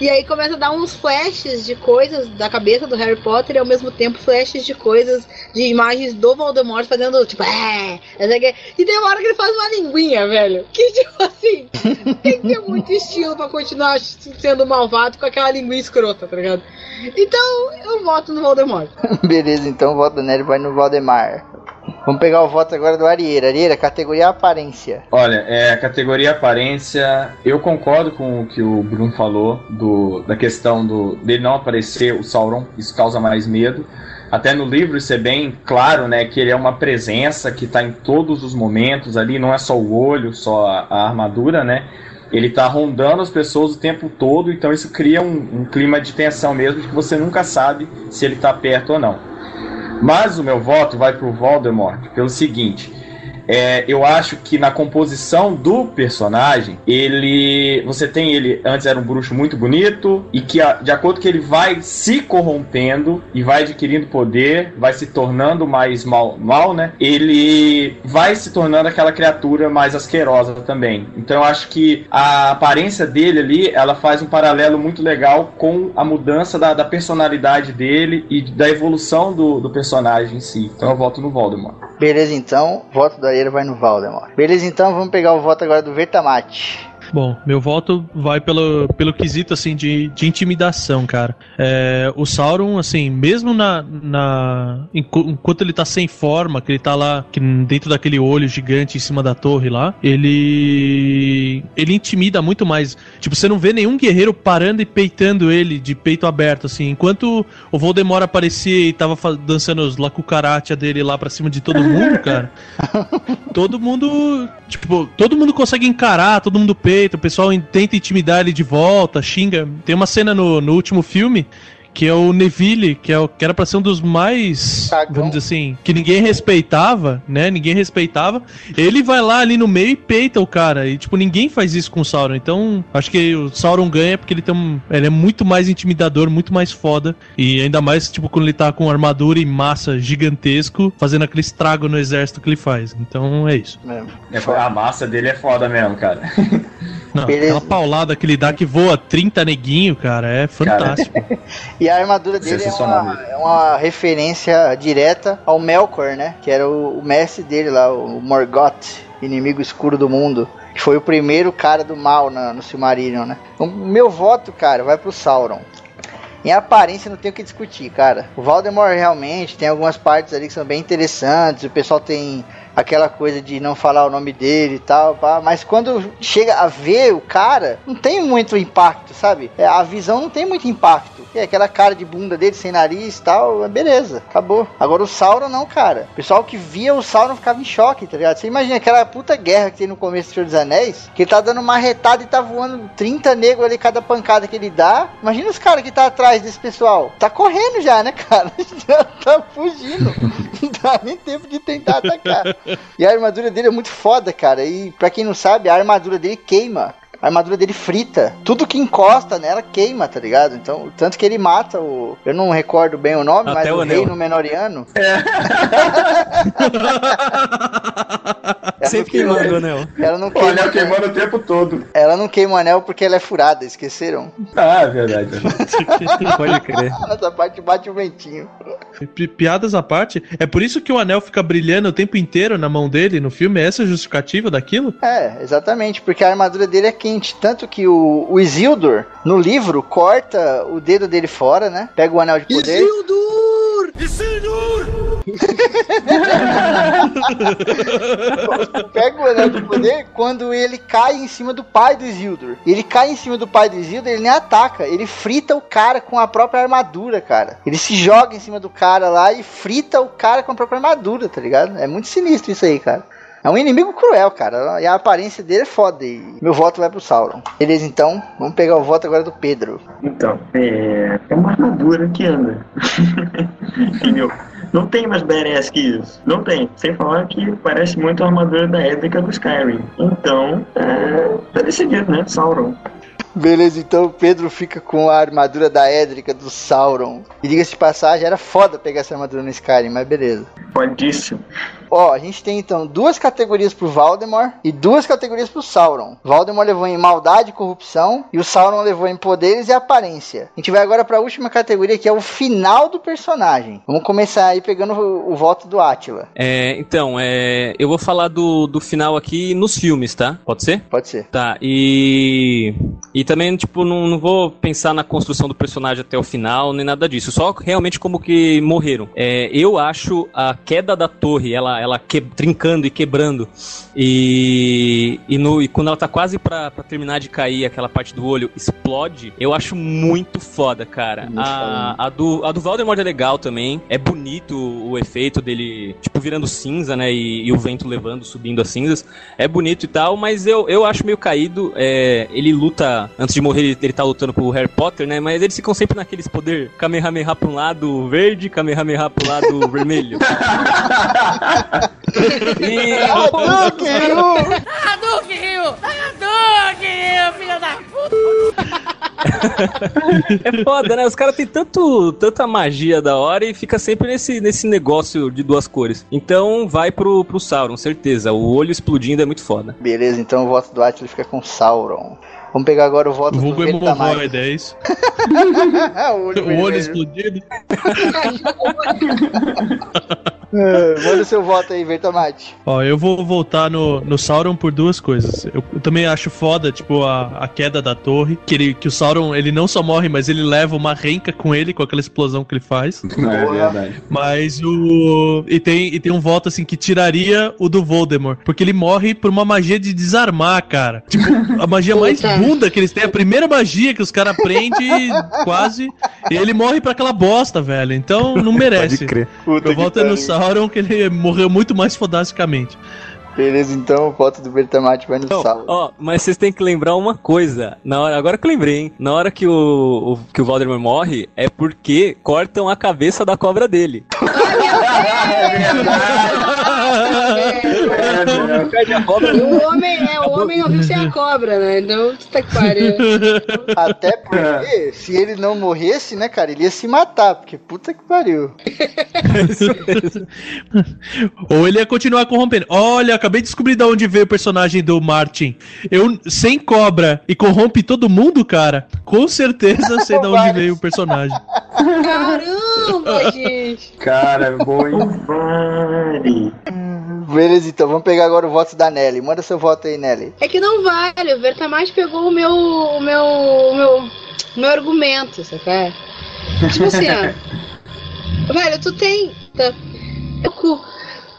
E aí começa a dar uns flashes de coisas da cabeça do Harry Potter e ao mesmo tempo flashes de coisas, de imagens do Voldemort fazendo, tipo, é, o quê. E tem uma hora que ele faz uma linguinha, velho. Que tipo assim, tem que ter muito estilo pra continuar sendo malvado com aquela linguinha escrota, tá ligado? Então eu voto no Voldemort. Beleza, então voto Nelly vai no Valdemar. Vamos pegar o voto agora do Arieira. Arieira, categoria aparência. Olha, é, a categoria aparência, eu concordo com o que o Bruno falou do, da questão do, dele não aparecer o Sauron, isso causa mais medo. Até no livro isso é bem claro, né, que ele é uma presença que está em todos os momentos ali, não é só o olho, só a, a armadura, né? Ele está rondando as pessoas o tempo todo, então isso cria um, um clima de tensão mesmo, que você nunca sabe se ele está perto ou não. Mas o meu voto vai para o Voldemort pelo seguinte: é, eu acho que na composição do personagem, ele. Você tem ele. Antes era um bruxo muito bonito, e que, de acordo que ele vai se corrompendo e vai adquirindo poder, vai se tornando mais mal, mal, né? Ele vai se tornando aquela criatura mais asquerosa também. Então eu acho que a aparência dele ali, ela faz um paralelo muito legal com a mudança da, da personalidade dele e da evolução do, do personagem em si. Então eu voto no Voldemort. Beleza, então. Voto do Arieira vai no Valdemar. Beleza, então. Vamos pegar o voto agora do Vertamate. Bom, meu voto vai pelo, pelo quesito, assim, de, de intimidação, cara. É, o Sauron, assim, mesmo na, na... Enquanto ele tá sem forma, que ele tá lá dentro daquele olho gigante em cima da torre lá, ele... Ele intimida muito mais. Tipo, você não vê nenhum guerreiro parando e peitando ele de peito aberto, assim. Enquanto o Voldemort aparecia e tava dançando os lacucaratia dele lá pra cima de todo mundo, cara. todo mundo... Tipo, todo mundo consegue encarar, todo mundo peita o pessoal tenta intimidar ele de volta, xinga. Tem uma cena no, no último filme que é o Neville, que, é o, que era pra ser um dos mais, Cagão. vamos dizer assim, que ninguém respeitava, né? Ninguém respeitava. Ele vai lá ali no meio e peita o cara. E, tipo, ninguém faz isso com o Sauron. Então, acho que o Sauron ganha porque ele tem um, ele é muito mais intimidador, muito mais foda. E ainda mais, tipo, quando ele tá com armadura e massa gigantesco, fazendo aquele estrago no exército que ele faz. Então, é isso. É, a massa dele é foda mesmo, cara. Não, aquela paulada que ele dá que voa 30 neguinho, cara, é fantástico. E a armadura dele é uma, é uma, referência direta ao Melkor, né? Que era o, o mestre dele lá, o Morgoth, inimigo escuro do mundo. Que foi o primeiro cara do mal na, no Silmarillion, né? O meu voto, cara, vai pro Sauron. Em aparência não tem o que discutir, cara. O Voldemort realmente tem algumas partes ali que são bem interessantes. O pessoal tem aquela coisa de não falar o nome dele e tal, pá. mas quando chega a ver o cara, não tem muito impacto, sabe? É, a visão não tem muito impacto. É aquela cara de bunda dele sem nariz e tal, beleza, acabou. Agora o Sauron não, cara. O pessoal que via o Sauron ficava em choque, tá ligado? Você imagina aquela puta guerra que tem no começo do Senhor dos Anéis, que ele tá dando uma retada e tá voando 30 negros ali cada pancada que ele dá. Imagina os caras que tá atrás desse pessoal. Tá correndo já, né, cara? Já tá fugindo. Não dá nem tempo de tentar atacar. E a armadura dele é muito foda, cara. E pra quem não sabe, a armadura dele queima a armadura dele frita. Tudo que encosta nela queima, tá ligado? Então, tanto que ele mata o. Eu não recordo bem o nome, Até mas o, o reino menoriano. É. Sempre queimando o anel. Ela não queima o anel queimando o tempo todo. Ela não queima o anel porque ela é furada, esqueceram? Ah, é verdade. Pode crer. Nessa parte bate o ventinho. Piadas à parte, é por isso que o anel fica brilhando o tempo inteiro na mão dele no filme? É essa a justificativa daquilo? É, exatamente, porque a armadura dele é quente. Tanto que o, o Isildur, no livro, corta o dedo dele fora, né? Pega o anel de poder. Isildur! Isildur! Pega o anel de poder quando ele cai em cima do pai do Isildur. Ele cai em cima do pai do Isildur, ele nem ataca, ele frita o cara com a própria armadura, cara. Ele se joga em cima do cara lá e frita o cara com a própria armadura, tá ligado? É muito sinistro isso aí, cara. É um inimigo cruel, cara. E a aparência dele é foda. E meu voto vai pro Sauron. Beleza, então. Vamos pegar o voto agora do Pedro. Então, é, é uma armadura que anda. Entendeu? Não tem mais badass que isso. Não tem. Sem falar que parece muito a armadura da Édrica do Skyrim. Então, é, tá decidido, né? Sauron. Beleza, então o Pedro fica com a armadura da Édrica do Sauron. E diga-se de passagem, era foda pegar essa armadura no Skyrim, mas beleza. Fodíssimo. Ó, a gente tem então duas categorias pro Valdemar e duas categorias pro Sauron. Valdemar levou em maldade e corrupção e o Sauron levou em poderes e aparência. A gente vai agora para a última categoria que é o final do personagem. Vamos começar aí pegando o, o voto do Atila. É, então, é, eu vou falar do, do final aqui nos filmes, tá? Pode ser? Pode ser. Tá, e E também, tipo, não, não vou pensar na construção do personagem até o final, nem nada disso. Só realmente como que morreram. É, eu acho a queda da torre, ela, ela que, trincando e quebrando. E, e, no, e quando ela tá quase pra, pra terminar de cair, aquela parte do olho explode, eu acho muito foda, cara. A, a, do, a do Voldemort é legal também. É bonito o efeito dele, tipo, virando cinza, né? E, e o vento levando, subindo as cinzas. É bonito e tal, mas eu, eu acho meio caído. É, ele luta, antes de morrer, ele, ele tá lutando pro Harry Potter, né? Mas eles ficam sempre naqueles poder Kamehameha pra um lado verde, Kamehameha pro lado vermelho. e, Hadouken! Hadouken, Ryu! Hadouken, Ryu, filha da puta! é foda, né? Os caras têm tanto, tanta magia da hora e fica sempre nesse, nesse negócio de duas cores. Então vai pro, pro Sauron, certeza. O olho explodindo é muito foda. Beleza, então o voto do Atlas fica com Sauron. Vamos pegar agora o voto O do vulgo hemorroida, é isso? o olho, O olho explodido. É, Manda seu voto aí, Vertamate. Ó, eu vou voltar no, no Sauron por duas coisas. Eu, eu também acho foda, tipo, a, a queda da torre. Que, ele, que o Sauron, ele não só morre, mas ele leva uma renca com ele, com aquela explosão que ele faz. Não é verdade. Mas o. E tem, e tem um voto assim que tiraria o do Voldemort. Porque ele morre por uma magia de desarmar, cara. Tipo, a magia mais Bunda que eles têm, a primeira magia que os caras aprendem, quase. E ele morre pra aquela bosta, velho. Então não merece. Pode crer. Puta Eu é no. Sauron, que ele morreu muito mais fodasticamente. Beleza, então o voto do Vertamate vai no Não, Sauron. ó, mas vocês têm que lembrar uma coisa. Na hora, agora que eu lembrei, hein? Na hora que o, o- que o Voldemort morre, é porque cortam a cabeça da cobra dele. E o homem, é, o homem não viu ser a cobra, né? Então, puta que pariu. Até porque, se ele não morresse, né, cara, ele ia se matar, porque puta que pariu. Ou ele ia continuar corrompendo. Olha, acabei de descobrir de onde veio o personagem do Martin. Eu, sem cobra e corrompe todo mundo, cara, com certeza sei de onde veio o personagem. Caramba, gente. Cara, boa, hein? Vale. Beleza, então vamos pegar agora o voto da Nelly. Manda seu voto aí, Nelly. É que não vale, o Vertamate pegou o meu, o meu, o meu, o meu argumento, sabe? Tipo assim, ó. Velho, tu tem. tá, cu,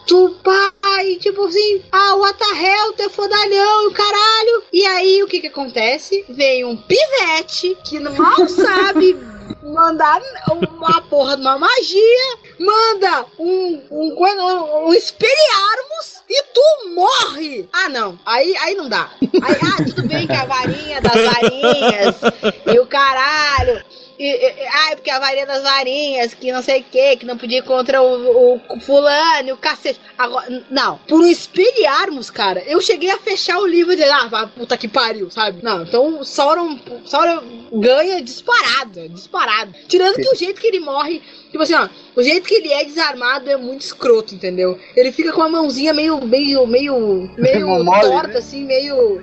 Tu pai, tipo assim, ah, what the hell, tu é fodalhão e o caralho. E aí, o que que acontece? Vem um pivete que mal sabe mandar uma porra de uma magia, manda um, um, um, um Expelliarmus e tu morre. Ah, não. Aí, aí não dá. Aí, ah, tudo bem que a varinha das varinhas e o caralho. E, e, e- ah, é porque a varinha das varinhas, que não sei o que, que não podia ir contra o, o fulano o cacete. Agora, não, por um espelharmos, cara, eu cheguei a fechar o livro e dizer, ah, puta que pariu, sabe? Não, então Sauron, Sauron ganha disparado, disparado. Tirando que o jeito que ele morre, tipo assim, ó, o jeito que ele é desarmado é muito escroto, entendeu? Ele fica com a mãozinha meio, meio, meio, meio mole, torta, né? assim, meio,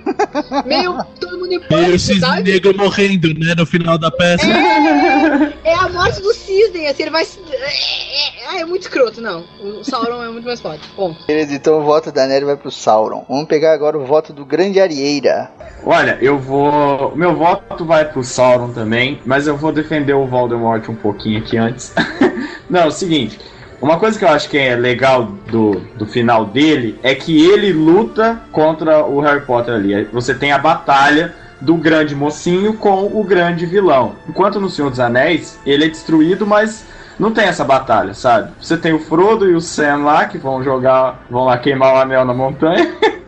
meio todo mundo em E pânico, o cisne sabe? negro morrendo, né, no final da peça. É, é a morte do cisne, assim, ele vai. Se- É, é, é muito escroto, não. O Sauron é muito mais forte. Bom. Beleza, então o voto da Nelly vai pro Sauron. Vamos pegar agora o voto do Grande Arieira. Olha, eu vou. o Meu voto vai pro Sauron também, mas eu vou defender o Voldemort um pouquinho aqui antes. Não, é o seguinte. Uma coisa que eu acho que é legal do, do final dele é que ele luta contra o Harry Potter ali. Você tem a batalha do grande mocinho com o grande vilão. Enquanto no Senhor dos Anéis, ele é destruído, mas não tem essa batalha, sabe? Você tem o Frodo e o Sam lá que vão jogar, vão lá queimar o anel na montanha.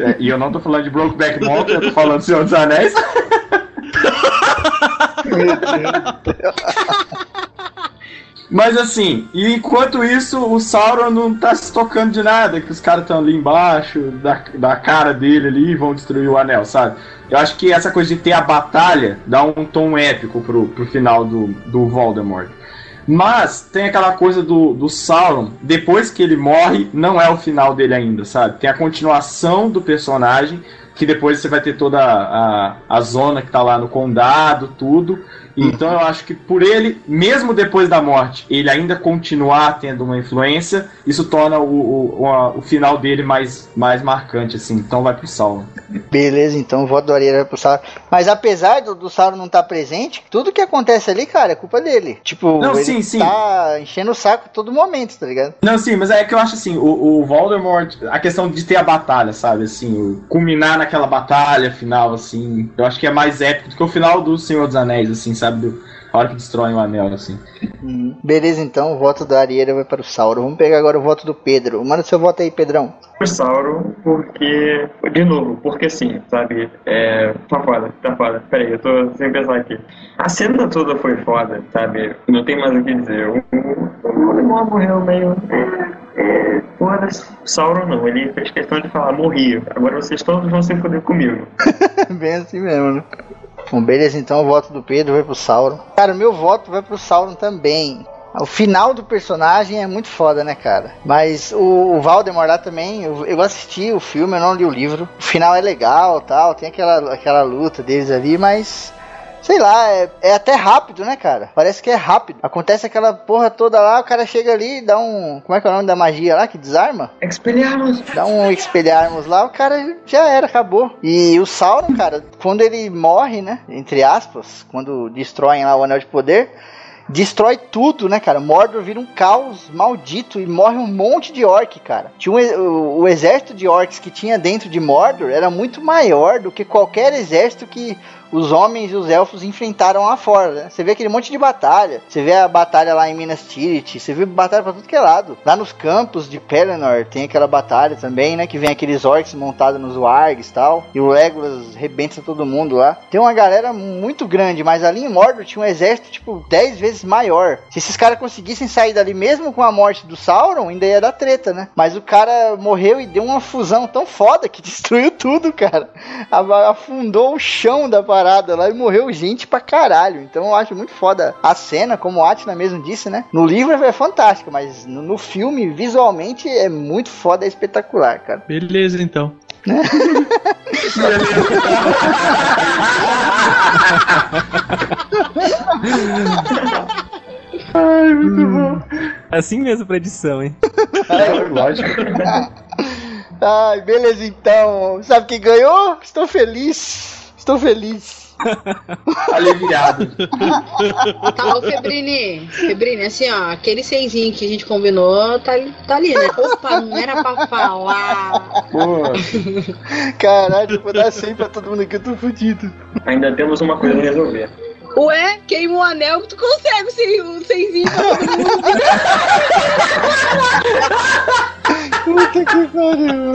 É, e eu não tô falando de Brokeback Mountain, eu tô falando do Senhor dos Anéis. Mas assim, e enquanto isso, o Sauron não tá se tocando de nada, que os caras estão ali embaixo da, da cara dele ali e vão destruir o anel, sabe? Eu acho que essa coisa de ter a batalha dá um tom épico pro, pro final do, do Voldemort. Mas tem aquela coisa do, do Sauron, depois que ele morre, não é o final dele ainda, sabe? Tem a continuação do personagem, que depois você vai ter toda a, a zona que tá lá no condado, tudo. Então eu acho que por ele, mesmo depois da morte, ele ainda continuar tendo uma influência, isso torna o, o, o, a- o final dele mais, mais marcante, assim. Então vai pro Sauron. Beleza, então o voto do Arieira vai pro Sauron. Mas apesar do, do Sauron não estar presente, tudo que acontece ali, cara, é culpa dele. Tipo, Não, ele sim, sim. tá enchendo o saco todo momento, tá ligado? Não, sim, mas é que eu acho assim, o, o Voldemort, a questão de ter a batalha, sabe, assim, o culminar naquela batalha final, assim, eu acho que é mais épico do que o final do Senhor dos Anéis, assim, sabe, a hora que destroem o anel, assim. Hum, Beleza, então o voto da Arieira vai para o Sauron. Vamos pegar agora o voto do Pedro. Manda seu voto aí, Pedrão. O Sauron, porque. De novo, porque sim, sabe? É. Tá foda, tá foda. Peraí, eu tô sem pensar aqui. A cena toda foi foda, sabe? Não tem mais o que dizer. O, Voldemort morreu meio. É, foda-se. O Sauron não, ele fez questão de falar, morri. Agora vocês todos vão se foder comigo. Bem assim mesmo, né? Bom, beleza, então o voto do Pedro vai pro Sauron. Cara, o meu voto vai pro Sauron também. O final do personagem é muito foda, né, cara? Mas o, o Valdemar lá também, eu, eu assisti o filme, eu não li o livro. O final é legal tal, tem aquela, aquela luta deles ali, mas. Sei lá, é, é até rápido, né, cara? Parece que é rápido. Acontece aquela porra toda lá, o cara chega ali e dá um. Como é que é o nome da magia lá que desarma? Expelliarmus! Dá um expelharmos lá, o cara já era, acabou. E o Sauron, cara, quando ele morre, né? Entre aspas, quando destroem lá o Anel de Poder, destrói tudo, né, cara? Mordor vira um caos maldito e morre um monte de orc, cara. Tinha um o, o exército de orcs que tinha dentro de Mordor era muito maior do que qualquer exército que os homens e os elfos enfrentaram lá fora, né? Você vê aquele monte de batalha. Você vê a batalha lá em Minas Tirith, você vê batalha pra tudo que é lado. Lá nos campos de Pelennor tem aquela batalha também, né? Que vem aqueles orcs montados nos wargs e tal. E o Legolas rebenta todo mundo lá. Tem uma galera muito grande, mas ali em Mordor tinha um exército, tipo, 10 vezes maior. Se esses caras conseguissem sair dali mesmo com a morte do Sauron, ainda ia dar treta, né? Mas o cara morreu e deu uma fusão tão foda que destruiu tudo, cara. Afundou o chão da parada lá e morreu gente pra caralho. Então eu acho muito foda a cena, como o Atila mesmo disse, né? No livro é fantástico, mas no, no filme, visualmente, é muito foda, é espetacular, cara. Beleza, então. Ai, muito bom. Assim mesmo pra edição, hein? Lógico. Ai, beleza então. Sabe quem ganhou? Estou feliz. Estou feliz. Aliviado. Tá, ô Febrini, Febrini, assim, ó, aquele seisinho que a gente combinou tá, tá ali, né? Opa, não era pra falar. Pô, Caralho, vou dar 100 pra todo mundo aqui, eu tô fudido. Ainda temos uma coisa a resolver. Ué, queima o anel que tu consegue sem o seisinho pra todo mundo. Puta que pariu.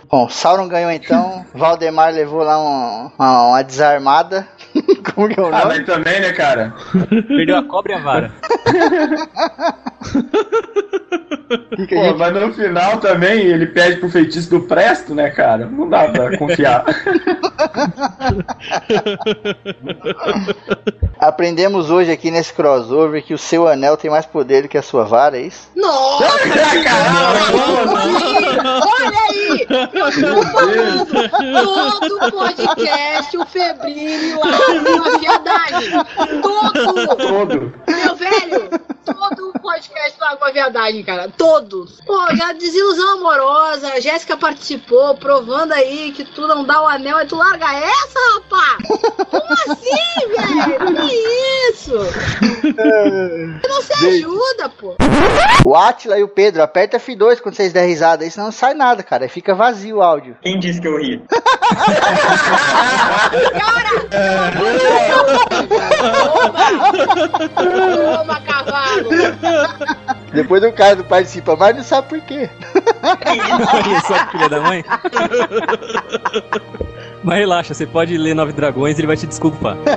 Bom, Sauron ganhou então. Valdemar levou lá um- uma, uma desarmada. Como que é o ah, mas também, né, cara? Perdeu a cobra e a vara. Que que Pô, gente- mas no final também ele pede pro feitiço do Presto, né, cara? Não dá pra confiar. Aprendemos hoje aqui nesse crossover que o seu anel tem mais poder do que a sua vara, é isso? Nossa! Olha aí! Todo podcast, o Febrini lá na viadagem. Todo! Todo. Meu velho, todo podcast lá com a viadagem, cara. Todos. Pô, já desilusão amorosa, a Jéssica participou, provando aí que tu não dá o anel e tu larga essa, rapá! Como assim, velho? Que isso? Você não se ajuda, pô. O Atila e o Pedro, aperta F2 quando vocês der risada aí, senão não sai nada, cara. Aí Fica vazio o áudio. Quem disse que eu ri? Toma, cavalo! Depois o cara não participa, mas não sabe por quê. Que filha da mãe. Mas relaxa, você pode ler Nove Dragões e ele vai te desculpar.